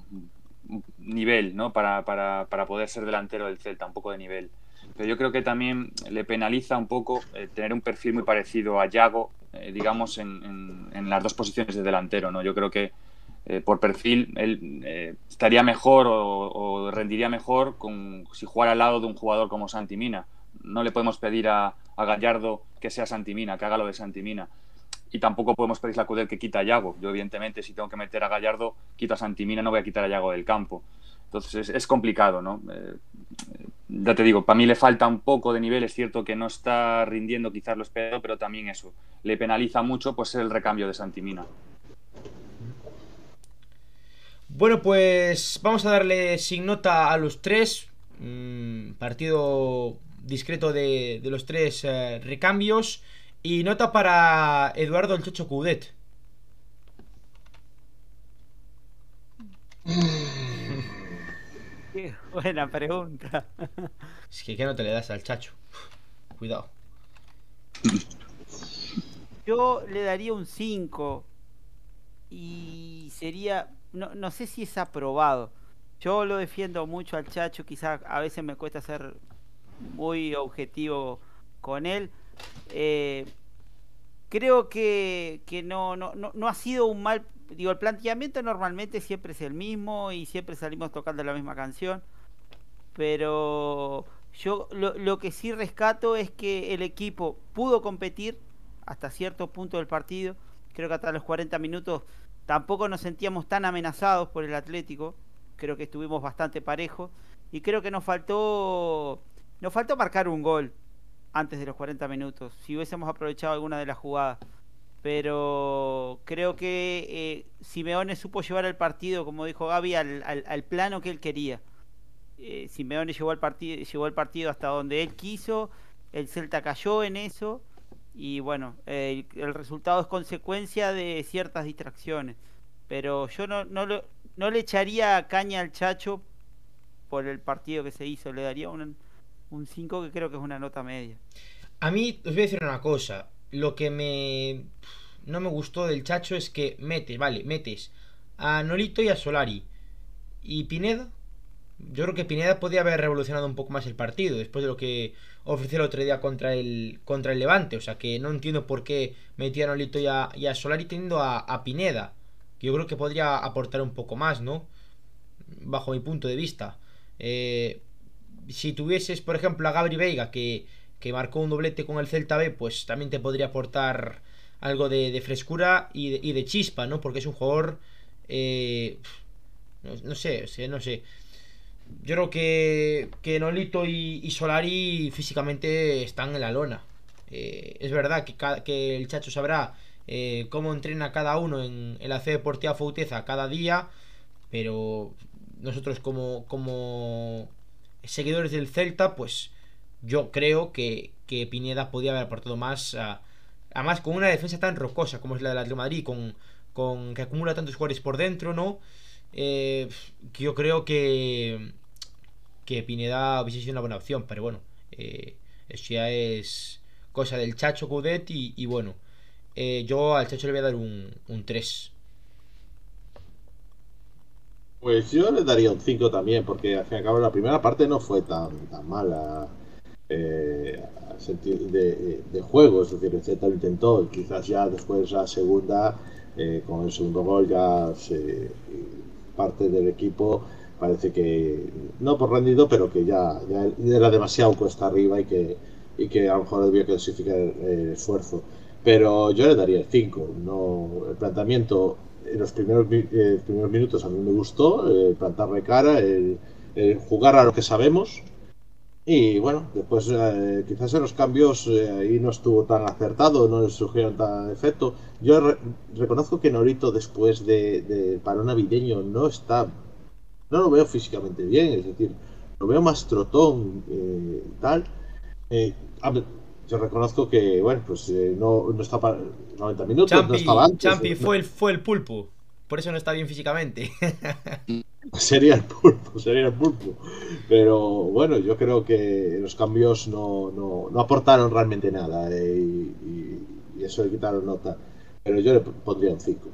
Speaker 4: nivel, ¿no? Para, para, para, poder ser delantero del Celta, un poco de nivel. Pero yo creo que también le penaliza un poco tener un perfil muy parecido a Yago eh, digamos, en, las dos posiciones de delantero. ¿no? Yo creo que eh, por perfil, él eh, estaría mejor o, rendiría mejor con, si jugara al lado de un jugador como Santimina. No le podemos pedir a, Gallardo que sea Santimina, que haga lo de Santimina. Y tampoco podemos pedirle a Cudel que quita a Yago. Yo, evidentemente, si tengo que meter a Gallardo, quito a Santimina, no voy a quitar a Yago del campo. Entonces es, complicado, ¿no? Eh, ya te digo, para mí le falta un poco de nivel, es cierto que no está rindiendo quizás lo esperado, pero también eso, le penaliza mucho pues el recambio de Santimina.
Speaker 1: Bueno, pues vamos a darle sin nota a los tres. Mm, partido discreto de, los tres eh, recambios. Y nota para Eduardo el Chocho Cudet. *laughs*
Speaker 2: Qué buena pregunta.
Speaker 1: Es que ¿qué no te le das al Chacho? Cuidado.
Speaker 2: Yo le daría un 5. Y sería no, sé si es aprobado. Yo lo defiendo mucho al Chacho, quizás a veces me cuesta ser muy objetivo con él. Eh, creo que, no, no, no, ha sido un mal... Digo, el planteamiento normalmente siempre es el mismo y siempre salimos tocando la misma canción. Pero yo lo, lo que sí rescato es que el equipo pudo competir hasta cierto punto del partido. Creo que hasta los 40 minutos Tampoco nos sentíamos tan amenazados por el Atlético. Creo que estuvimos bastante parejos. Y creo que nos faltó. Nos faltó marcar un gol antes de los 40 minutos. Si hubiésemos aprovechado alguna de las jugadas. Pero creo que eh, Simeone supo llevar el partido, como dijo Gaby, al, plano que él quería. Eh, Simeone llevó el, partido, llevó el partido hasta donde él quiso. El Celta cayó en eso y bueno, el, resultado es consecuencia de ciertas distracciones. Pero yo no, no, no le echaría caña al Chacho por el partido que se hizo, le daría un 5 que creo que es una nota media.
Speaker 1: A mí os voy a decir una cosa, lo que me no me gustó del Chacho es que metes, vale, metes a Nolito y a Solari y Pineda yo creo que Pineda podía haber revolucionado un poco más el partido después de lo que ofreció el otro día contra el, contra el Levante. O sea que no entiendo por qué metieron a Lito y a, y a Solari teniendo a, Pineda. Que yo creo que podría aportar un poco más, ¿no? Bajo mi punto de vista. Eh, si tuvieses, por ejemplo, a Gabri Veiga, que, que, marcó un doblete con el Celta B, pues también te podría aportar algo de, frescura y de, y chispa, ¿no? Porque es un jugador... Eh, no, no sé, no sé yo creo que, que Nolito y, Solari físicamente están en la lona. Eh, es verdad que, que, el Chacho sabrá eh, cómo entrena cada uno en, el la C Deportiva Fauteza cada día, pero nosotros como, como seguidores del Celta, pues yo creo que, que Pineda podía haber aportado más, además con una defensa tan rocosa como es la del Atlético Madrid, con, con que acumula tantos jugadores por dentro, ¿no? Eh, yo creo que, que Pineda hubiese sido una buena opción, pero bueno, eh, eso ya es cosa del Chacho Coudet y, bueno, eh, yo al Chacho le voy a dar un, un 3.
Speaker 3: Pues yo le daría un 5 también, porque al fin y al cabo la primera parte no fue tan, tan mala eh, de, juego, es decir, el Z lo intentó, quizás ya después la segunda, eh, con el segundo gol ya se parte del equipo parece que, no por rendido, pero que ya, ya era demasiado cuesta arriba y que, y que a lo mejor debía clasificar el esfuerzo. Pero yo le daría el 5. No, el planteamiento en los primeros, eh, primeros minutos a mí me gustó, el plantarle cara, el, jugar a lo que sabemos. Y bueno, después eh, quizás en los cambios eh, ahí no estuvo tan acertado, no le surgieron tan efecto. Yo reconozco que Norito después del de parón navideño no está no lo veo físicamente bien, es decir, lo veo más trotón eh, tal. Eh, yo reconozco que, bueno, pues eh, no, no, está para 90 minutos, no estaba antes.
Speaker 1: Champi fue, el, fue el pulpo, por eso no está bien físicamente. *laughs*
Speaker 3: sería el pulpo, sería el pulpo. Pero bueno, yo creo que los cambios no, no, no aportaron realmente nada y, y, eso le quitaron nota. Pero yo le pondría un 5.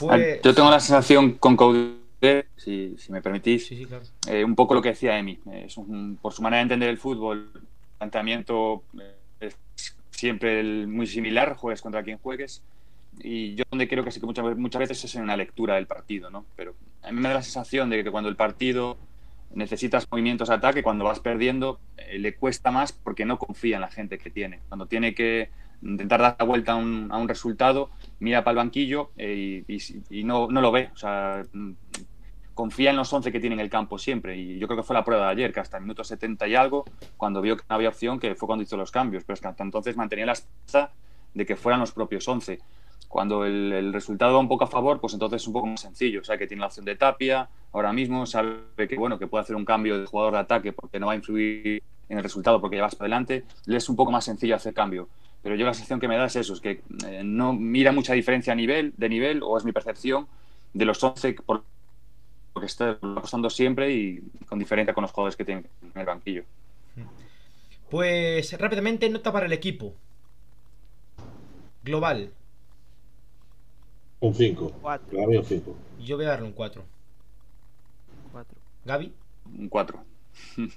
Speaker 4: Pues yo tengo la sensación con Coudet, si, me permitís, eh, un poco lo que decía Emi. Es por su manera de entender el fútbol, el planteamiento eh, es siempre muy similar, juegues contra quien juegues. y yo donde creo que sí que muchas, muchas veces es en una lectura del partido, ¿no? Pero a mí me da la sensación de que cuando el partido necesitas movimientos de ataque, cuando vas perdiendo eh, le cuesta más porque no confía en la gente que tiene. Cuando tiene que intentar dar la vuelta a un, a un resultado, mira para el banquillo eh, y, no, no, lo ve. O sea, mm, confía en los 11 que tiene en el campo siempre. Y yo creo que fue la prueba de ayer, que hasta el minuto 70 y algo, cuando vio que no había opción, que fue cuando hizo los cambios. Pero es que hasta entonces mantenía la esperanza de que fueran los propios 11. Cuando el, el, resultado va un poco a favor, pues entonces es un poco más sencillo. O sea, que tiene la opción de Tapia ahora mismo, sabe que, bueno, que puede hacer un cambio de jugador de ataque porque no va a influir en el resultado porque ya vas para adelante. Le es un poco más sencillo hacer cambio. Pero yo la sensación que me da es eso, es que eh, no mira mucha diferencia a nivel, de nivel, o es mi percepción, de los 11 por lo que está apostando siempre y con diferencia con los jugadores que tienen en el banquillo.
Speaker 1: Pues rápidamente, nota para el equipo. Global.
Speaker 3: Un 5. Gaby, un 5.
Speaker 1: Yo voy a darle un 4.
Speaker 2: 4.
Speaker 1: Gaby.
Speaker 4: Un 4.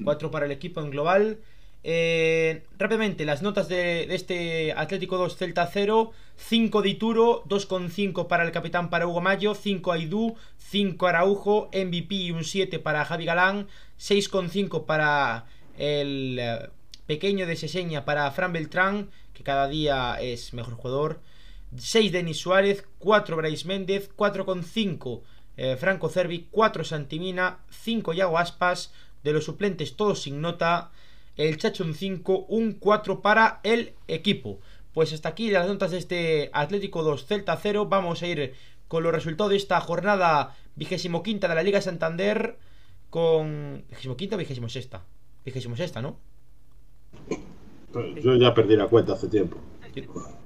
Speaker 1: 4 para el equipo en global. Eh, rápidamente, las notas de, de, este Atlético 2 Celta 0 5 de Ituro, 2,5 para el capitán para Hugo Mayo 5 Aidú, 5 Araujo MVP y un 7 para Javi Galán 6,5 para el eh, pequeño de Seseña para Fran Beltrán que cada día es mejor jugador 6 Denis Suárez, 4 Brais Méndez 4,5 eh, Franco Cervi, 4 Santimina 5 Yago Aspas de los suplentes todos sin nota el Chacho un 5, un 4 para el equipo. Pues hasta aquí las notas de este Atlético 2 Celta 0. Vamos a ir con los resultados de esta jornada 25 de la Liga Santander con 25 o 26 26 ¿no?
Speaker 3: Yo ya perdí la cuenta hace tiempo.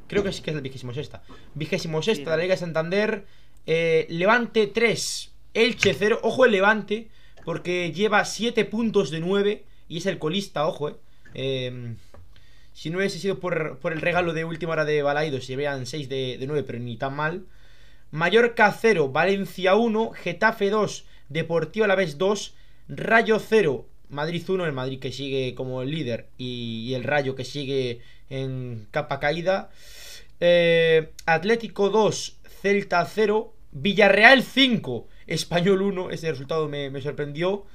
Speaker 1: Creo que sí que es el 26 26 de la Liga Santander eh, Levante 3 Elche 0 Ojo el Levante porque lleva 7 puntos de 9 y es el colista, ojo, eh. eh si no hubiese sido por, por, el regalo de última hora de Balaido, se vean 6 de, de 9, pero ni tan mal. Mallorca 0, Valencia 1, Getafe 2, Deportivo a la vez 2, Rayo 0, Madrid 1, el Madrid que sigue como el líder y, y el Rayo que sigue en capa caída. Eh, Atlético 2, Celta 0, Villarreal 5, Español 1, ese resultado me, me sorprendió.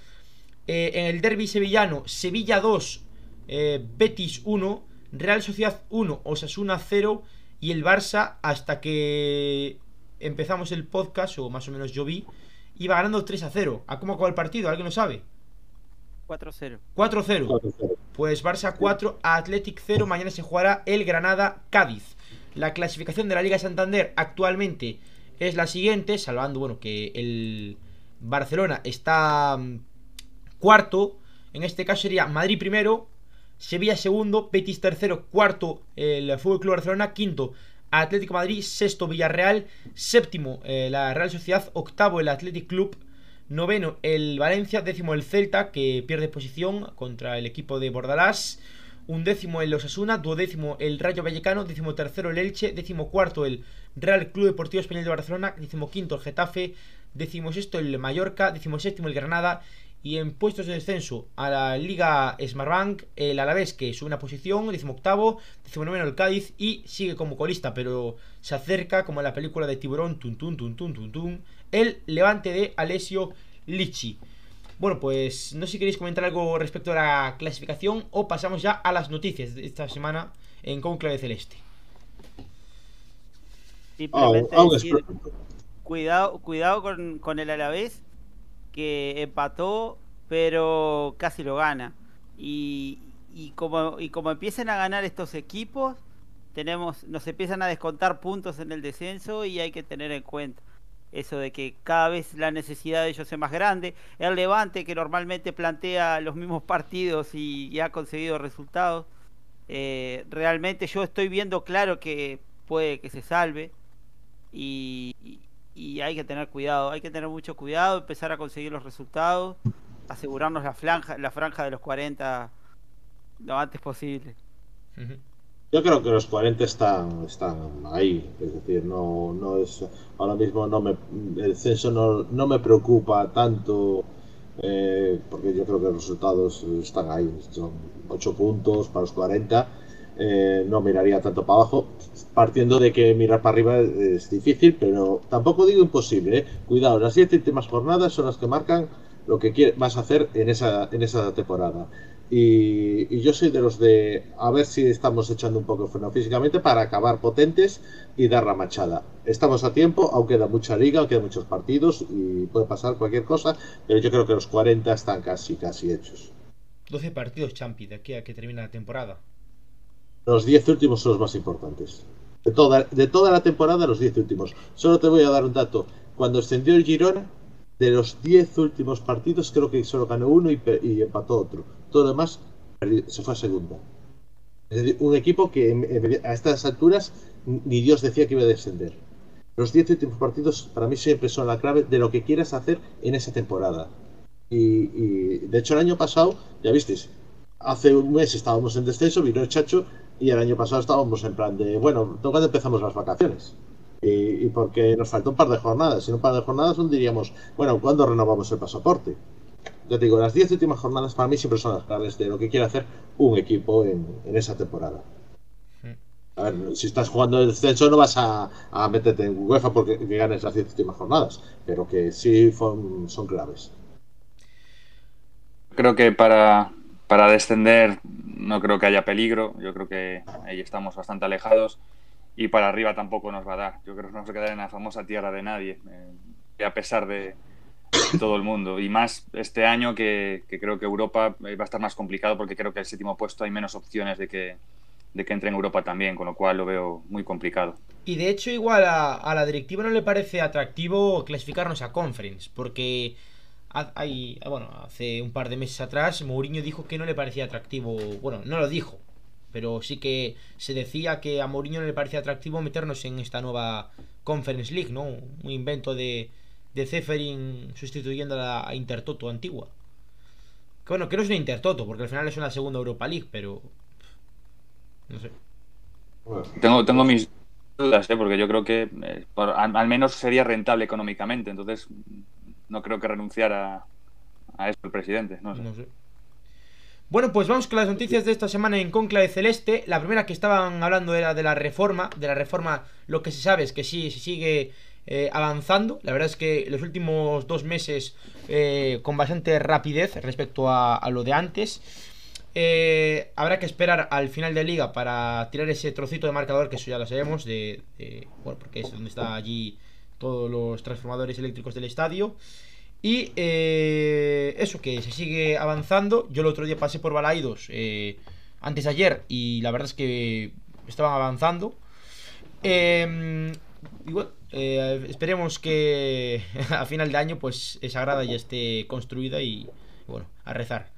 Speaker 1: Eh, en el derby sevillano, Sevilla 2, eh, Betis 1, Real Sociedad 1, Osasuna 0 y el Barça hasta que empezamos el podcast, o más o menos yo vi, iba ganando 3 a 0. ¿A cómo acabó el partido? ¿Alguien lo sabe?
Speaker 2: 4-0.
Speaker 1: 4-0. Pues Barça 4, Athletic 0. Mañana se jugará el Granada-Cádiz. La clasificación de la Liga Santander actualmente es la siguiente, salvando, bueno, que el Barcelona está mm, cuarto. En este caso sería Madrid primero, Sevilla segundo, Betis tercero, cuarto el Fútbol Club Barcelona, quinto Atlético Madrid, sexto Villarreal, séptimo eh, la Real Sociedad, octavo el Athletic Club, noveno el Valencia, décimo el Celta que pierde posición contra el equipo de Bordalás, undécimo el Osasuna, duodécimo el Rayo Vallecano, décimo tercero el Elche, décimo cuarto el Real Club Deportivo Español de Barcelona, décimo quinto el Getafe, décimo sexto el Mallorca, décimo séptimo el Granada y en puestos de descenso a la Liga Smartbank, el Alavés que sube una posición, 18 19 el Cádiz y sigue como colista, pero se acerca como en la película de Tiburón, tun, tun, tun, tun, tun, tun, el Levante de Alessio Lichi. Bueno, pues no sé si queréis comentar algo respecto a la clasificación o pasamos ya a las noticias de esta semana en Conclave Celeste.
Speaker 2: Simplemente oh, oh, decir, cuidado, cuidado con, con el Alavés que empató, pero casi lo gana. Y, y, como, y como empiezan a ganar estos equipos, tenemos, nos empiezan a descontar puntos en el descenso y hay que tener en cuenta eso de que cada vez la necesidad de ellos es más grande. El Levante, que normalmente plantea los mismos partidos y, y ha conseguido resultados, eh, realmente yo estoy viendo claro que puede que se salve. Y, y hay que tener cuidado, hay que tener mucho cuidado, empezar a conseguir los resultados, asegurarnos la franja, la franja de los 40 lo antes posible.
Speaker 3: Yo creo que los 40 están, están ahí, es decir, no, no es ahora mismo no me el censo no, no me preocupa tanto eh, porque yo creo que los resultados están ahí, son 8 puntos para los 40 eh, no miraría tanto para abajo, partiendo de que mirar para arriba es difícil, pero tampoco digo imposible. ¿eh? Cuidado, las siete últimas jornadas son las que marcan lo que vas a hacer en esa, en esa temporada. Y, yo soy de los de a ver si estamos echando un poco de freno físicamente para acabar potentes y dar la machada. Estamos a tiempo, aún queda mucha liga, aún quedan muchos partidos y puede pasar cualquier cosa, pero yo creo que los 40 están casi, casi hechos.
Speaker 1: 12 partidos, Champi, de aquí a que termine la temporada.
Speaker 3: Los 10 últimos son los más importantes. De toda, de toda la temporada, los 10 últimos. Solo te voy a dar un dato. Cuando extendió el Girona, de los 10 últimos partidos, creo que solo ganó uno y, y empató otro todo lo demás se fue a segunda. Es decir, un equipo que a estas alturas ni Dios decía que iba a descender. Los 10 últimos partidos para mí siempre son la clave de lo que quieras hacer en esa temporada. Y, de hecho el año pasado, ya visteis, hace un mes estábamos en descenso, vino el Chacho y el año pasado estábamos en plan de, bueno, cuando empezamos las vacaciones. Y, y, porque nos faltó un par de jornadas. Si un par de jornadas, no diríamos, bueno, ¿cuándo renovamos el pasaporte? ya te digo, las 10 últimas jornadas para mí siempre son las claves de lo que quiere hacer un equipo en, esa temporada. A ver, si estás jugando el descenso no vas a, meterte en UEFA porque ganes las 10 últimas jornadas, pero que sí son, son claves.
Speaker 4: Creo que para, para descender no creo que haya peligro, yo creo que ahí estamos bastante alejados y para arriba tampoco nos va a dar. Yo creo que nos vamos a quedar en la famosa tierra de nadie, eh, a pesar de, todo el mundo. Y más este año que, creo que Europa va a estar más complicado porque creo que el séptimo puesto hay menos opciones de que, de que entre en Europa también, con lo cual lo veo muy complicado.
Speaker 1: Y de hecho igual a, la directiva no le parece atractivo clasificarnos a Conference, porque hay, bueno, hace un par de meses atrás Mourinho dijo que no le parecía atractivo, bueno, no lo dijo, pero sí que se decía que a Mourinho no le parecía atractivo meternos en esta nueva Conference League, ¿no? Un invento de, de Zeferin sustituyendo a la Intertoto antigua. Que bueno, que no es una Intertoto, porque al final es una segunda Europa League, pero. No sé.
Speaker 4: Tengo, tengo mis dudas, ¿eh? porque yo creo que eh, al, menos sería rentable económicamente, entonces no creo que renunciara a eso el presidente. No sé.
Speaker 1: Bueno, pues vamos con las noticias de esta semana en Conclave Celeste. La primera que estaban hablando era de la reforma. De la reforma, lo que se sabe es que sí, se sigue eh, avanzando. La verdad es que los últimos dos meses eh, con bastante rapidez respecto a, lo de antes. Eh, habrá que esperar al final de liga para tirar ese trocito de marcador, que eso ya lo sabemos, de, bueno, porque es donde está allí todos los transformadores eléctricos del estadio. Y eso, que se sigue avanzando. Yo el otro día pasé por Balaidos antes de ayer y la verdad es que estaban avanzando. Eh, eh, esperemos que *laughs* a final de año pues esa grada ya esté construida y bueno, a rezar.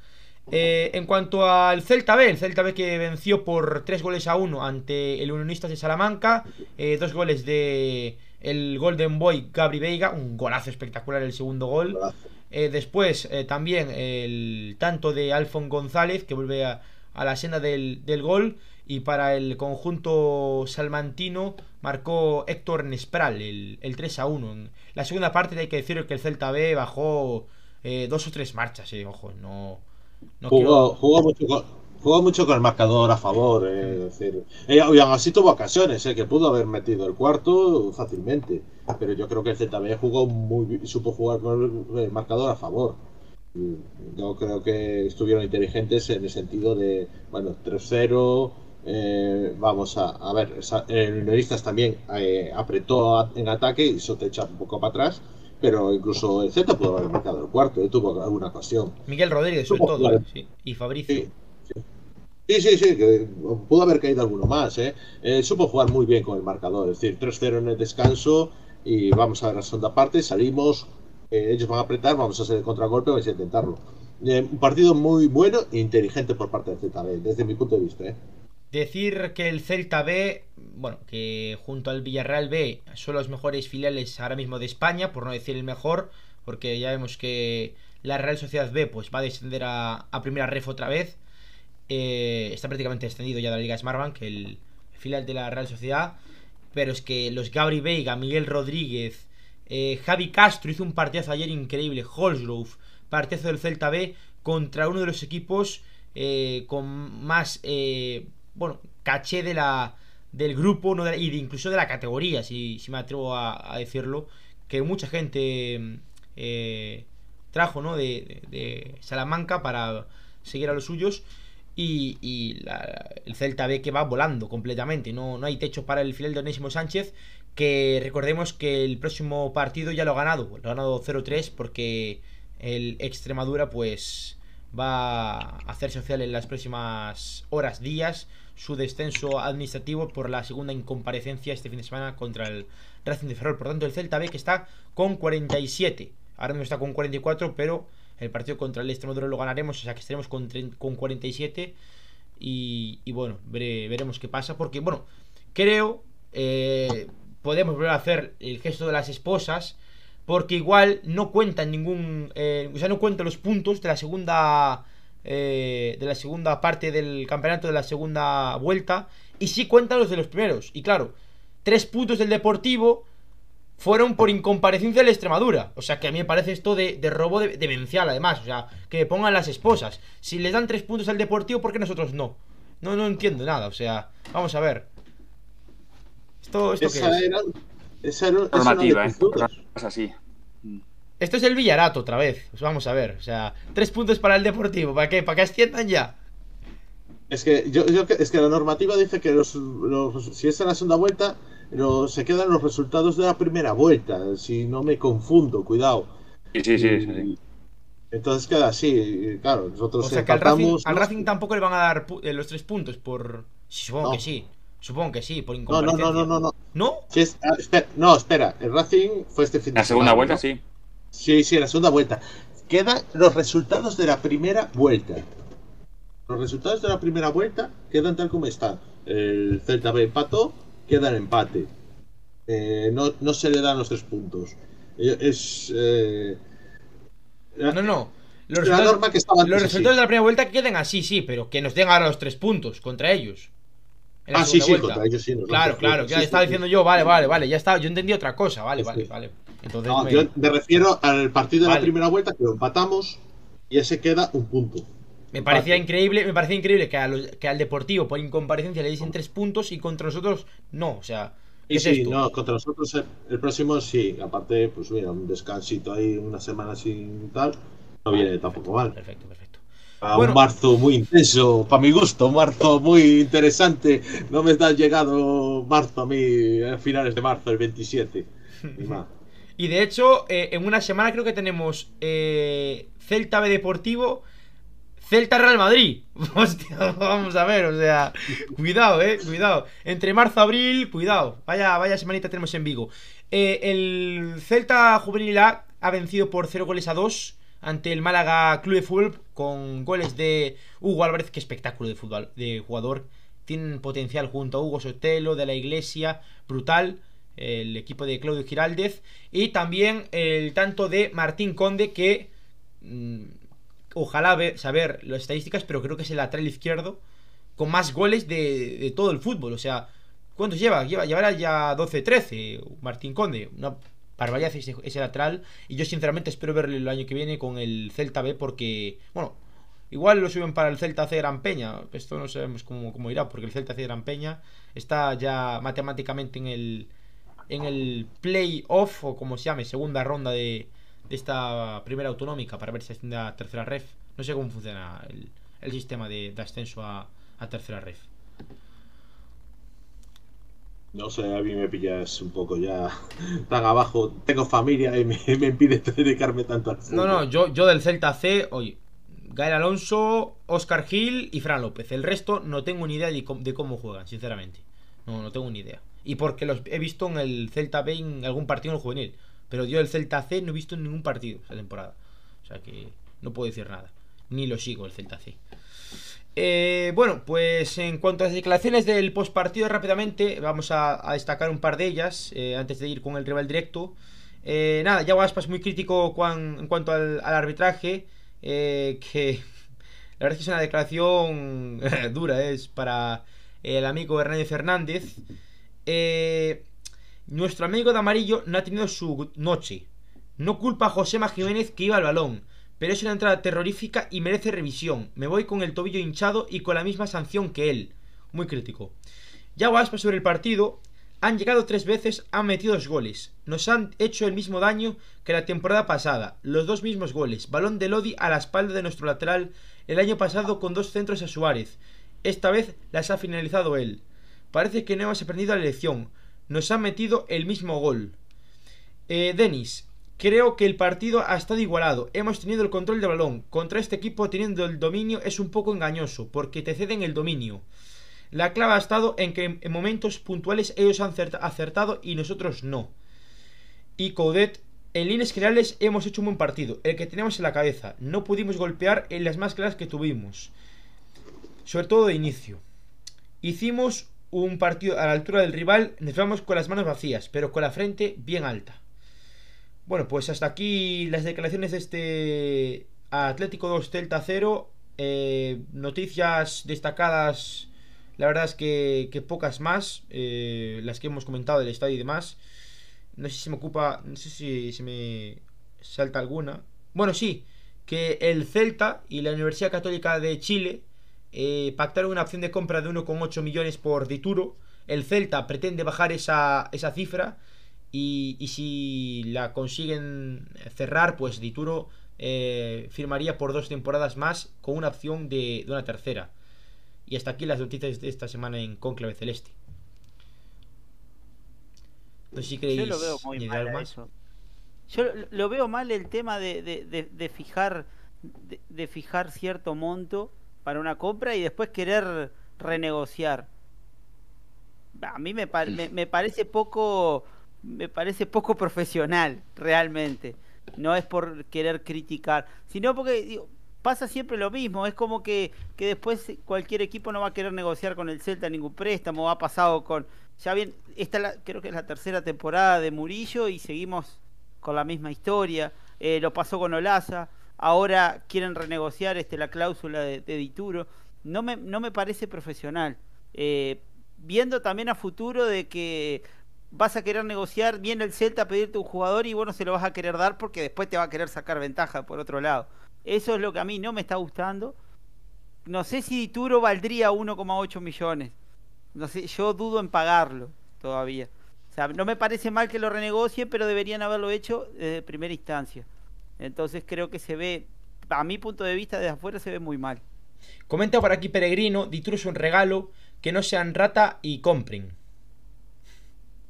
Speaker 1: Eh, en cuanto al Celta B, el Celta B que venció por 3 goles a 1 ante el Unionistas de Salamanca, eh, dos goles de el Golden Boy Gabri Veiga, un golazo espectacular el segundo gol. después también el tanto de Alfon González que vuelve a, la senda del, del gol y para el conjunto salmantino marcó Héctor Nespral el, el 3 a 1. En la segunda parte hay que decir que el Celta B bajó eh, dos o tres marchas, eh, ojo, no,
Speaker 3: jugó, mucho jugó, mucho con, el marcador a favor, eh, es decir, y aún así tuvo ocasiones, eh, que pudo haber metido el cuarto fácilmente, pero yo creo que el Celta B jugó muy supo jugar con el marcador a favor. Yo creo que estuvieron inteligentes en el sentido de, bueno, 3-0, eh, vamos a, a ver, el Unionistas también eh, apretó en ataque y eso te echa un poco para atrás, pero incluso el Z pudo haber marcado el cuarto, eh, tuvo alguna ocasión.
Speaker 1: Miguel Rodríguez, sobre todo, y Fabricio.
Speaker 3: Sí, sí. Sí, que pudo haber caído alguno más. ¿eh? supo jugar muy bien con el marcador, es decir, 3-0 en el descanso y vamos a ver la segunda parte, salimos, ellos van a apretar, vamos a hacer el contragolpe, vamos a intentarlo. un partido muy bueno e inteligente por parte del ZB, desde mi punto de vista. ¿eh?
Speaker 1: Decir que el Celta B, bueno, que junto al Villarreal B son los mejores filiales ahora mismo de España, por no decir el mejor, porque ya vemos que la Real Sociedad B pues va a descender a, primera ref otra vez. Eh, está prácticamente descendido ya de la Liga Smartbank, el filial de la Real Sociedad. Pero es que los Gabri Veiga, Miguel Rodríguez, eh, Javi Castro hizo un partidazo ayer increíble, Holsgrove, partidazo del Celta B contra uno de los equipos eh, con más bueno, caché de la, del grupo y de, incluso de la categoría, si, me atrevo a, decirlo, que mucha gente eh, trajo ¿no? de, de, Salamanca para seguir a los suyos. Y, el Celta ve que va volando completamente. No, no hay techo para el final de Onésimo Sánchez. Que recordemos que el próximo partido ya lo ha ganado. Lo ha ganado 0-3 porque el Extremadura pues va a hacer social en las próximas horas, días, su descenso administrativo por la segunda incomparecencia este fin de semana contra el Racing de Ferrol. Por tanto, el Celta B que está con 47. Ahora mismo está con 44, pero el partido contra el Extremadura lo ganaremos, o sea que estaremos con, con 47. Y, y bueno, veremos qué pasa, porque bueno, creo, eh, podemos volver a hacer el gesto de las esposas porque igual no cuentan ningún. Eh, o sea, no cuentan los puntos de la segunda. Eh, de la segunda parte del campeonato, de la segunda vuelta. Y sí cuentan los de los primeros. Y claro, tres puntos del Deportivo fueron por incomparecencia de la Extremadura. O sea que a mí me parece esto de, robo de, demencial, además. O sea, que me pongan las esposas. Si les dan tres puntos al Deportivo, ¿por qué nosotros no? No, no entiendo nada. O sea, vamos a ver.
Speaker 3: ¿Esto, esto qué
Speaker 4: es? Esa normativa, ¿eh? Es así.
Speaker 1: Esto es el Villarato otra vez. Pues vamos a ver. O sea, tres puntos para el Deportivo. ¿Para qué? ¿Para que asciendan ya?
Speaker 3: Es que yo, es que la normativa dice que los, si es en la segunda vuelta, se quedan los resultados de la primera vuelta. Si no me confundo, cuidado.
Speaker 4: Sí, sí, sí.
Speaker 3: Entonces queda así, claro. Nosotros
Speaker 1: o sea que al Racing, tampoco le van a dar eh, los tres puntos por. Supongo que sí. Supongo que sí, por incomparecencia.
Speaker 3: No, no, no, no, no.
Speaker 1: ¿No?
Speaker 3: Ah, espera, no, espera. El Racing fue este fin
Speaker 4: de La segunda vuelta, sí.
Speaker 3: Sí, sí, la segunda vuelta. Quedan los resultados de la primera vuelta. Los resultados de la primera vuelta quedan tal como están. El Celta B empató, queda en empate. Eh, no, se le dan los tres puntos. Eh, es. Eh,
Speaker 1: no, no. Los, resultados, los resultados de la primera vuelta queden así, sí, pero que nos den ahora los tres puntos contra ellos.
Speaker 3: Ah, sí, sí, contra ellos sí.
Speaker 1: Claro, claro, ya estaba diciendo yo, vale, vale, vale, ya está, yo entendí otra cosa, vale, vale, vale. Entonces
Speaker 3: no, yo me refiero al partido de la primera vuelta que lo empatamos y ese queda un punto.
Speaker 1: Me parecía increíble, me parecía increíble que, que al Deportivo por incomparecencia le dicen tres puntos y contra nosotros no, o sea.
Speaker 3: ¿qué sí, no, contra nosotros el, próximo sí, aparte, pues mira, un descansito ahí, una semana sin tal, no viene tampoco mal.
Speaker 1: Perfecto, perfecto.
Speaker 3: un marzo muy intenso, para mi gusto, un marzo muy interesante. No me está llegado marzo a mí, a finales de marzo, el 27. *laughs*
Speaker 1: Y de hecho, eh, en una semana creo que tenemos eh, Celta B Deportivo, Celta Real Madrid. *laughs* Hostia, vamos a ver, o sea, cuidado, eh, cuidado. Entre marzo abril, cuidado. Vaya, vaya semanita tenemos en Vigo. Eh, el Celta Juvenil A ha vencido por 0 goles a 2 ante el Málaga Club de Fútbol con goles de Hugo Álvarez. Qué espectáculo de fútbol, de jugador. Tiene potencial junto a Hugo Sotelo, de la Iglesia, brutal el equipo de Claudio Giraldez, y también el tanto de Martín Conde, que mm, ojalá saber las estadísticas, pero creo que es el lateral izquierdo con más goles de, todo el fútbol. O sea, ¿cuántos lleva? lleva llevará ya 12-13 Martín Conde. Una barbaridad ese, lateral. Y yo sinceramente espero verle el año que viene con el Celta B porque, bueno, Igual lo suben para el Celta C Gran Peña. Esto no sabemos cómo, cómo, irá, porque el Celta C Gran Peña está ya matemáticamente en el, en el playoff, o como se llame, segunda ronda de, esta primera autonómica para ver si asciende a tercera ref. No sé cómo funciona el, sistema de, ascenso a, tercera ref.
Speaker 3: No sé, a mí me pillas un poco ya tan abajo. Tengo familia y me, impide dedicarme tanto al
Speaker 1: No, no, yo, yo del Celta C, oye, Gael Alonso, Oscar Gil y Fran López. El resto no tengo ni idea de, de cómo juegan, sinceramente. No, no tengo ni idea. Y porque los he visto en el Celta B en algún partido en el juvenil. Pero yo el Celta C no he visto en ningún partido esa temporada. O sea que no puedo decir nada. Ni lo sigo el Celta C. Eh, bueno, pues en cuanto a las declaraciones del postpartido rápidamente, vamos a, destacar un par de ellas eh, antes de ir con el rival directo. Eh, nada, ya Aspas muy crítico en cuanto al, arbitraje, que *laughs* la verdad es que es una declaración *laughs* dura, es para el amigo Hernández Fernández. Eh, nuestro amigo de amarillo no ha tenido su noche. No culpa a José Jiménez que iba al balón, pero es una entrada terrorífica y merece revisión. Me voy con el tobillo hinchado y con la misma sanción que él. muy crítico. Ya Aspa sobre el partido, han llegado tres veces, han metido dos goles. Nos han hecho el mismo daño que la temporada pasada. Los dos mismos goles. Balón de Lodi a la espalda de nuestro lateral el año pasado con dos centros a Suárez. Esta vez las ha finalizado él. Parece que no hemos aprendido la lección. Nos han metido el mismo gol. Eh, Denis, creo que el partido ha estado igualado. Hemos tenido el control del balón. Contra este equipo teniendo el dominio es un poco engañoso porque te ceden el dominio. La clave ha estado en que en momentos puntuales ellos han acertado y nosotros no. Y Coudet, en líneas generales hemos hecho un buen partido, el que teníamos en la cabeza. No pudimos golpear en las más claras que tuvimos, sobre todo de inicio. Hicimos un partido a la altura del rival, nos vamos con las manos vacías, pero con la frente bien alta. Bueno, pues hasta aquí las declaraciones de este Atlético 2 Celta 0. Eh, noticias destacadas la verdad es que, pocas más, eh, las que hemos comentado del estadio y demás. No sé si me ocupa, no sé si se me salta alguna. Bueno, sí, que el Celta y la Universidad Católica de Chile eh, pactaron una opción de compra de 1,8 millones por Dituro. El Celta pretende bajar esa, esa cifra y, si la consiguen cerrar, pues Dituro eh, firmaría por dos temporadas más con una opción de una tercera. Y hasta aquí las noticias de esta semana en Conclave Celeste.
Speaker 2: No sé si Yo lo veo muy mal Yo lo, veo mal el tema de, fijar de, fijar cierto monto para una compra y después querer renegociar. A mí me, me, parece poco me parece poco profesional realmente. No es por querer criticar, sino porque digo, pasa siempre lo mismo. Es como que, que después cualquier equipo no va a querer negociar con el Celta ningún préstamo. Ha pasado con. Ya bien, esta creo que es la tercera temporada de Murillo y seguimos con la misma historia. Eh, lo pasó con Olaza. Ahora quieren renegociar este, la cláusula de, Dituro. No me, no me parece profesional. Eh, viendo también a futuro de que vas a querer negociar, viene el Celta a pedirte un jugador y bueno, se lo vas a querer dar porque después te va a querer sacar ventaja por otro lado. Eso es lo que a mí no me está gustando. No sé si Dituro valdría 1,8 millones. No sé, yo dudo en pagarlo todavía. No me parece mal que lo renegocie, pero deberían haberlo hecho desde primera instancia. Entonces creo que se ve, a mi punto de vista, desde afuera se ve muy mal.
Speaker 1: Comenta por aquí Peregrino, Dituro es un regalo, que no sean rata y compren.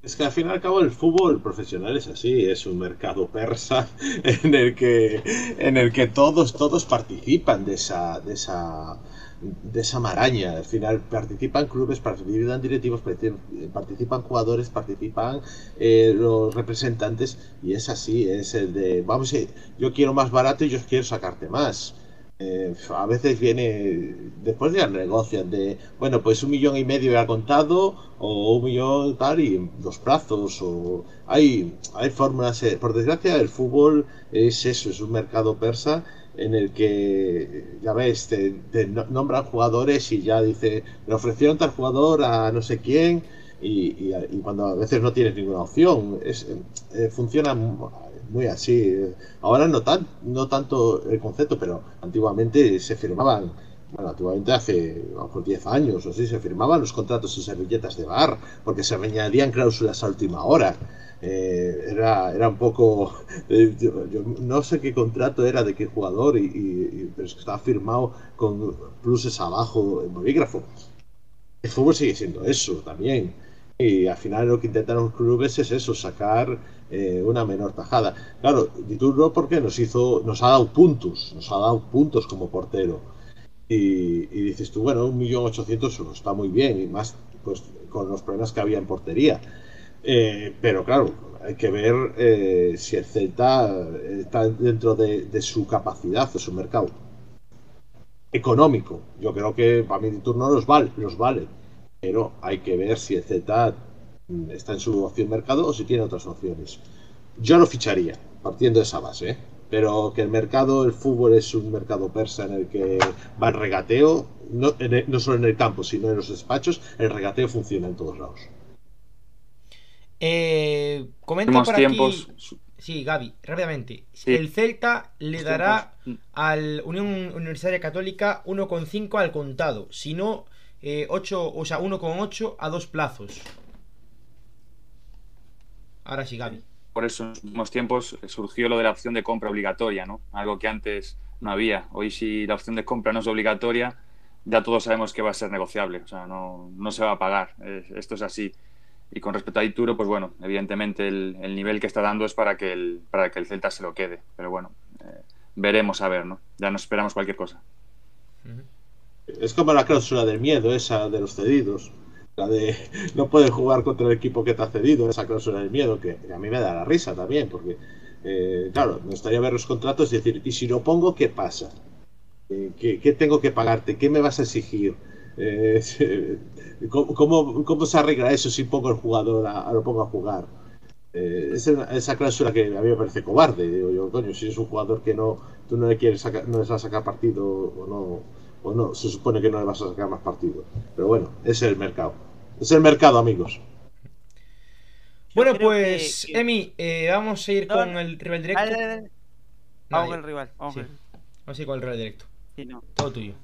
Speaker 3: Es que al fin y al cabo el fútbol profesional es así, es un mercado persa *laughs* en el que, en el que todos, todos participan de esa, de esa, de esa maraña. Al final participan clubes, participan directivos, participan jugadores, participan eh, los representantes y es así, es el de, vamos, yo quiero más barato y yo quiero sacarte más. Eh, a veces viene, después ya negocian de, bueno, pues un millón y medio ha contado o un millón tal y dos plazos o hay, hay fórmulas, eh, por desgracia el fútbol es eso, es un mercado persa en el que, ya ves, te, nombran jugadores y ya dice, le ofrecieron tal jugador a no sé quién y, cuando a veces no tienes ninguna opción, es, eh, funciona muy así. Ahora no, tan, no tanto el concepto, pero antiguamente se firmaban, bueno, antiguamente hace a 10 años o así, se firmaban los contratos en servilletas de bar, porque se añadían cláusulas a última hora. Eh, era, era un poco. *laughs* Eh, yo, no sé qué contrato era de qué jugador, y, pero es estaba firmado con pluses abajo en bolígrafo. El fútbol sigue siendo eso también. Y al final lo que intentan los clubes es eso, sacar eh, una menor tajada. Claro, Dituro porque nos hizo, nos ha dado puntos, nos ha dado puntos como portero. Y, dices tú, bueno, un millón ochocientos está muy bien, y más pues con los problemas que había en portería. Eh, pero claro, hay que ver eh, si el Celta está dentro de, su capacidad, de su mercado económico. Yo creo que para mi turno los vale, los vale. Pero hay que ver si el Celta está en su opción mercado o si tiene otras opciones. Yo lo ficharía, partiendo de esa base, ¿eh? pero que el mercado, el fútbol es un mercado persa en el que va el regateo, no, no solo en el campo, sino en los despachos, el regateo funciona en todos lados.
Speaker 1: Eh, comenta por aquí. Sí, Gaby, rápidamente. El Celta le dará al Unión Universitaria Católica 1,5 al contado. Si no eh, 8, o sea, 1,8 a dos plazos. Ahora sí, Gaby.
Speaker 4: Por eso en los últimos tiempos surgió lo de la opción de compra obligatoria, ¿no? Algo que antes no había. Hoy si la opción de compra no es obligatoria, ya todos sabemos que va a ser negociable, o sea, no, no se va a pagar. esto es así. Y con respecto a Ituro, pues bueno, evidentemente el, el, nivel que está dando es para que el, para que el Celta se lo quede. Pero bueno, eh, veremos a ver, ¿no? Ya nos esperamos cualquier cosa.
Speaker 3: Es como la cláusula del miedo, esa de los cedidos. La de *laughs* no puedes jugar contra el equipo que te ha cedido, esa cláusula del miedo, que a mí me da la risa también, porque, eh, claro, me gustaría ver los contratos y decir, ¿y si lo pongo, qué pasa? Eh, ¿qué, ¿qué, tengo que pagarte? ¿Qué me vas a exigir? Eh, *laughs* ¿cómo, ¿cómo, se arregla eso si pongo el jugador a, lo pongo a jugar? Eh, esa, esa, cláusula que a mí me parece cobarde. Digo yo, coño, si es un jugador que no tú no le quieres sacar, no le vas a sacar partido o no, o no, se supone que no le vas a sacar más partido. Pero bueno, es el mercado. Es el mercado, amigos.
Speaker 1: Bueno, pues, que, que... Emi, eh, vamos a ir no, con el rival directo.
Speaker 2: Dale, dale, dale. Vamos con el rival. Vamos,
Speaker 1: sí. vamos a ir con el rival directo.
Speaker 2: Sí, no.
Speaker 1: Todo tuyo.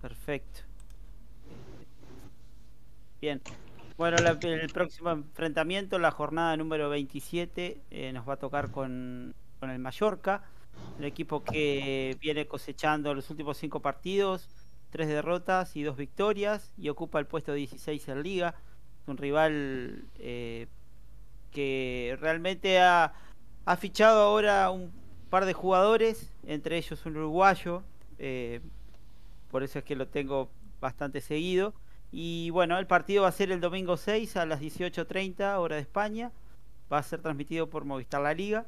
Speaker 2: Perfecto. Bien. Bueno, el próximo enfrentamiento, la jornada número 27, eh, nos va a tocar con, con, el Mallorca, el equipo que viene cosechando los últimos cinco partidos, tres derrotas y dos victorias, y ocupa el puesto 16 en Liga. Un rival eh, que realmente ha, ha, fichado ahora un par de jugadores, entre ellos un uruguayo, eh, por eso es que lo tengo bastante seguido. Y bueno, el partido va a ser el domingo 6 a las 18.30 hora de España. Va a ser transmitido por Movistar La Liga.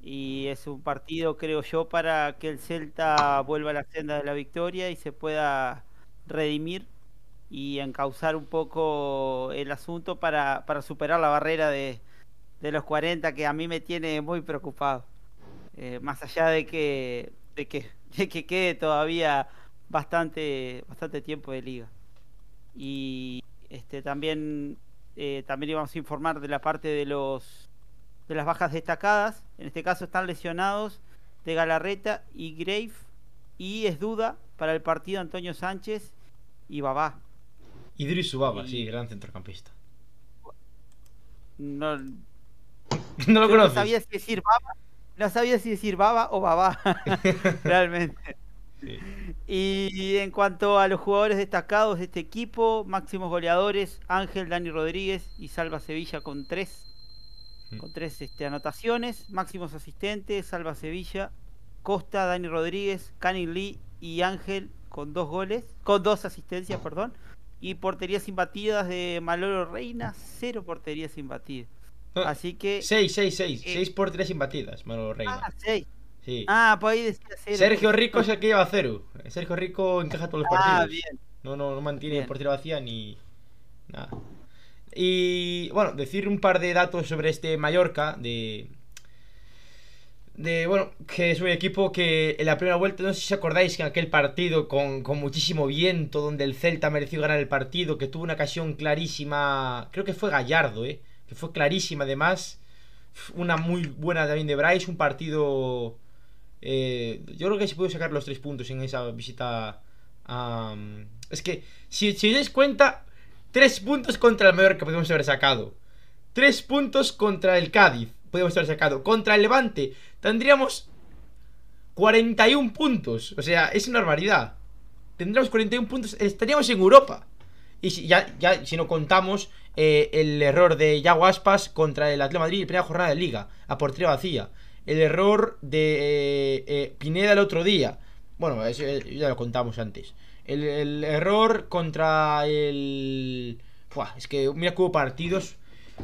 Speaker 2: Y es un partido, creo yo, para que el Celta vuelva a la senda de la victoria y se pueda redimir y encauzar un poco el asunto para, para superar la barrera de, de, los 40 que a mí me tiene muy preocupado. Eh, más allá de que, de que, de que quede todavía bastante, bastante tiempo de liga. Y este también, eh, también íbamos a informar de la parte de los de las bajas destacadas. En este caso están lesionados de Galarreta y Grave. Y es duda para el partido Antonio Sánchez y Babá.
Speaker 1: Idris Subaba, y... sí, gran centrocampista.
Speaker 2: No, *laughs*
Speaker 1: no lo conoces.
Speaker 2: No sabía si decir Baba, no sabía si decir Baba o Babá, *laughs* *laughs* realmente. Sí. Y en cuanto a los jugadores destacados de este equipo, máximos goleadores, Ángel, Dani Rodríguez y Salva Sevilla con tres, mm. con tres este, anotaciones, máximos asistentes, Salva Sevilla, Costa, Dani Rodríguez, Canin Lee y Ángel con dos goles, con dos asistencias, perdón, y porterías imbatidas de Maloro Reina, cero porterías imbatidas. Así que...
Speaker 1: Seis, seis, seis, eh, seis porterías imbatidas, Maloro Reina.
Speaker 2: Ah, seis.
Speaker 1: Sí.
Speaker 2: Ah, pues ahí decía cero.
Speaker 1: Sergio Rico es el que lleva cero. Sergio Rico encaja todos los partidos.
Speaker 2: Ah, bien.
Speaker 1: No, no, no mantiene bien. portería vacía ni nada. Y bueno, decir un par de datos sobre este Mallorca de de bueno, que es un equipo que en la primera vuelta, no sé si acordáis que en aquel partido con, con muchísimo viento, donde el Celta mereció ganar el partido, que tuvo una ocasión clarísima, creo que fue Gallardo, ¿eh? que fue clarísima además, una muy buena también de Bryce, un partido eh, yo creo que se pudo sacar los tres puntos en esa visita. Um, es que, si, si os dais cuenta, tres puntos contra el Mallorca podemos haber sacado. Tres puntos contra el Cádiz podemos haber sacado. Contra el Levante tendríamos 41 puntos. O sea, es una barbaridad. Tendríamos 41 puntos, estaríamos en Europa. Y si, ya, ya, si no contamos eh, el error de Yago Aspas contra el Atlético Madrid en primera jornada de Liga, a portería vacía el error de eh, eh, Pineda el otro día. Bueno, eso ya lo contamos antes. El, error contra el... Es que mira que hubo partidos.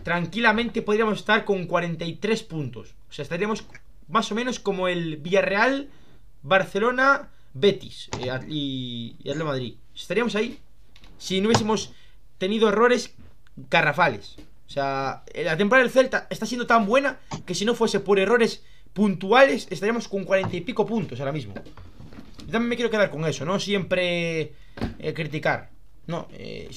Speaker 1: Tranquilamente podríamos estar con 43 puntos. O sea, estaríamos más o menos como el Villarreal, Barcelona, Betis eh, y, y Madrid. Estaríamos ahí si no hubiésemos tenido errores garrafales. O sea, la temporada del Celta está siendo tan buena que si no fuese por errores puntuales estaríamos con cuarenta y pico puntos ahora mismo. Yo también me quiero quedar con eso, no siempre eh, criticar. No, eh,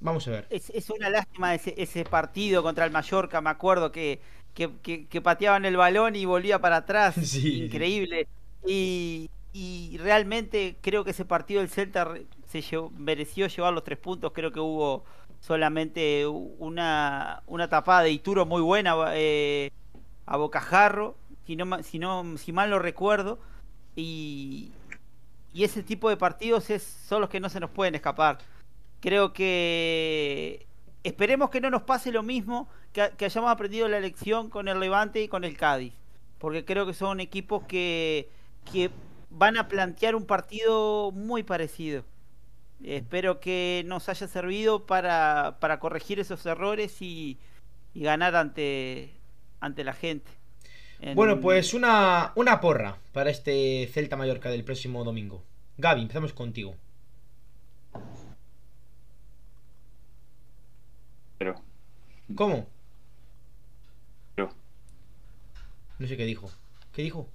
Speaker 1: vamos a ver.
Speaker 2: Es, es una lástima ese, ese, partido contra el Mallorca, me acuerdo que, que, que, que, pateaban el balón y volvía para atrás. *laughs*
Speaker 1: Sí.
Speaker 2: Increíble. Y, y realmente creo que ese partido del Celta se mereció llevar los tres puntos. Creo que hubo solamente una, una tapada de Ituro muy buena eh, a Bocajarro, si, no, si, no, si mal lo recuerdo. Y, y ese tipo de partidos es, son los que no se nos pueden escapar. Creo que esperemos que no nos pase lo mismo, que, hayamos aprendido la lección con el Levante y con el Cádiz. Porque creo que son equipos que, que van a plantear un partido muy parecido. Espero que nos haya servido para, para corregir esos errores y, y, ganar ante, ante la gente.
Speaker 1: Bueno, pues una, una porra para este Celta Mallorca del próximo domingo. Gaby, empezamos contigo.
Speaker 4: Pero.
Speaker 1: ¿Cómo?
Speaker 4: Pero.
Speaker 1: No sé qué dijo. ¿Qué dijo?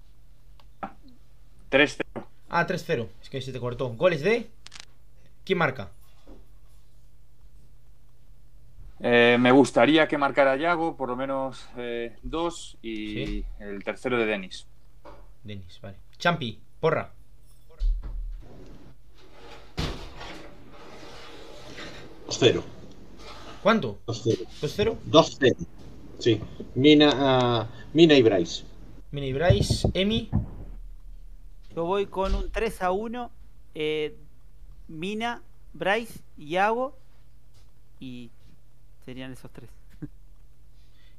Speaker 4: 3-0.
Speaker 1: Ah, 3-0. Es que se te cortó. ¿Goles de? ¿Quién marca?
Speaker 4: Eh, me gustaría que marcara Yago, por lo menos eh, dos, y el tercero de Denis.
Speaker 1: Denis, vale. Champi, porra.
Speaker 3: Cero.
Speaker 1: ¿Cuánto?
Speaker 3: 2-0.
Speaker 1: ¿2-0?
Speaker 3: 2-0. Sí. Mina, uh, Mina y Bryce.
Speaker 1: Mina y Bryce. Emi.
Speaker 2: Yo voy con un 3 a 1. Eh, Mina, Bryce, Iago y serían esos tres.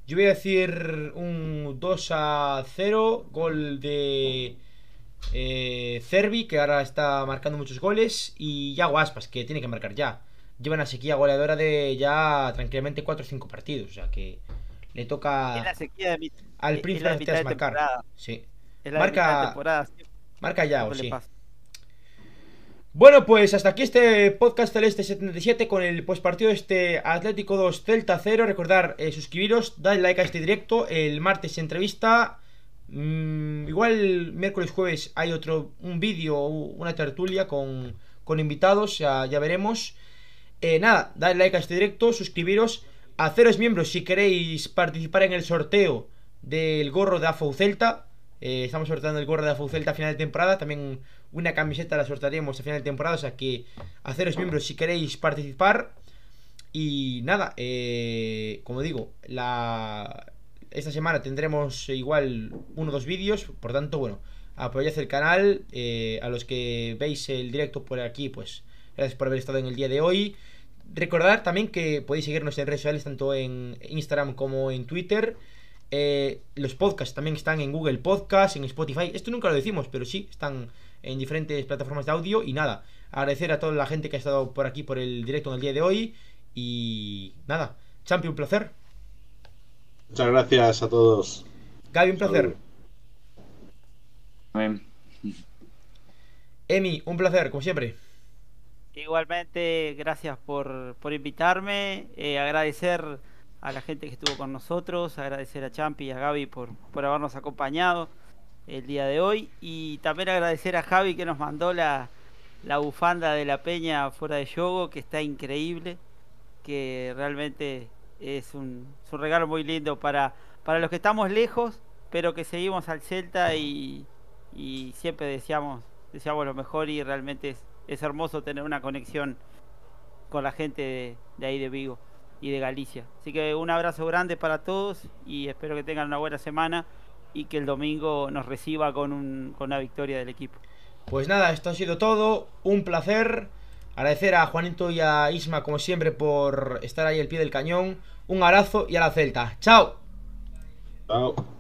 Speaker 1: Yo voy a decir un 2 a 0, gol de eh, Cervi, que ahora está marcando muchos goles, y Iago Aspas, que tiene que marcar ya. Lleva una sequía goleadora de ya tranquilamente 4 o 5 partidos, o sea que le toca
Speaker 2: la sequía de
Speaker 1: al príncipe
Speaker 2: de,
Speaker 1: marcar.
Speaker 2: Sí.
Speaker 1: marca,
Speaker 2: de
Speaker 1: marca Iago, sí. Bueno, pues hasta aquí este podcast Celeste 77 con el postpartido de este Atlético 2 Celta 0. Recordar eh, suscribiros, dar like a este directo. El martes entrevista. Mm, igual miércoles jueves hay otro, un vídeo, una tertulia con, con invitados, ya, ya veremos. Eh, nada, dale like a este directo, suscribiros, haceros miembros si queréis participar en el sorteo del gorro de AFO Celta. Eh, estamos sorteando el gorro de AFO Celta a final de temporada. También una camiseta la sortearemos a final de temporada, o sea que haceros miembros si queréis participar. Y nada, eh, como digo, la, esta semana tendremos igual uno o dos vídeos, por tanto, bueno, apoyad el canal. Eh, a los que veis el directo por aquí, pues gracias por haber estado en el día de hoy. Recordad también que podéis seguirnos en redes sociales, tanto en Instagram como en Twitter. Eh, los podcasts también están en Google Podcast, en Spotify. Esto nunca lo decimos, pero sí, están en diferentes plataformas de audio. Y nada, agradecer a toda la gente que ha estado por aquí por el directo en el día de hoy. Y nada, Champi, un placer.
Speaker 3: Muchas gracias a todos.
Speaker 1: Gaby, un placer.
Speaker 4: Amén.
Speaker 1: Emi, un placer, como siempre.
Speaker 2: Igualmente, gracias por, por invitarme. Eh, agradecer a la gente que estuvo con nosotros, agradecer a Champi y a Gaby por, por habernos acompañado el día de hoy. Y también agradecer a Javi que nos mandó la, la bufanda de la peña fuera de yogo, que está increíble, que realmente es un, es un regalo muy lindo para, para los que estamos lejos, pero que seguimos al Celta y, y siempre deseamos, deseamos lo mejor y realmente es, es hermoso tener una conexión con la gente de, de ahí de Vigo y de Galicia. Así que un abrazo grande para todos y espero que tengan una buena semana y que el domingo nos reciba con, un, con una victoria del equipo.
Speaker 1: Pues nada, esto ha sido todo. Un placer. Agradecer a Juanito y a Isma, como siempre, por estar ahí al pie del cañón. Un abrazo y a la Celta. ¡Chao!
Speaker 3: Chao.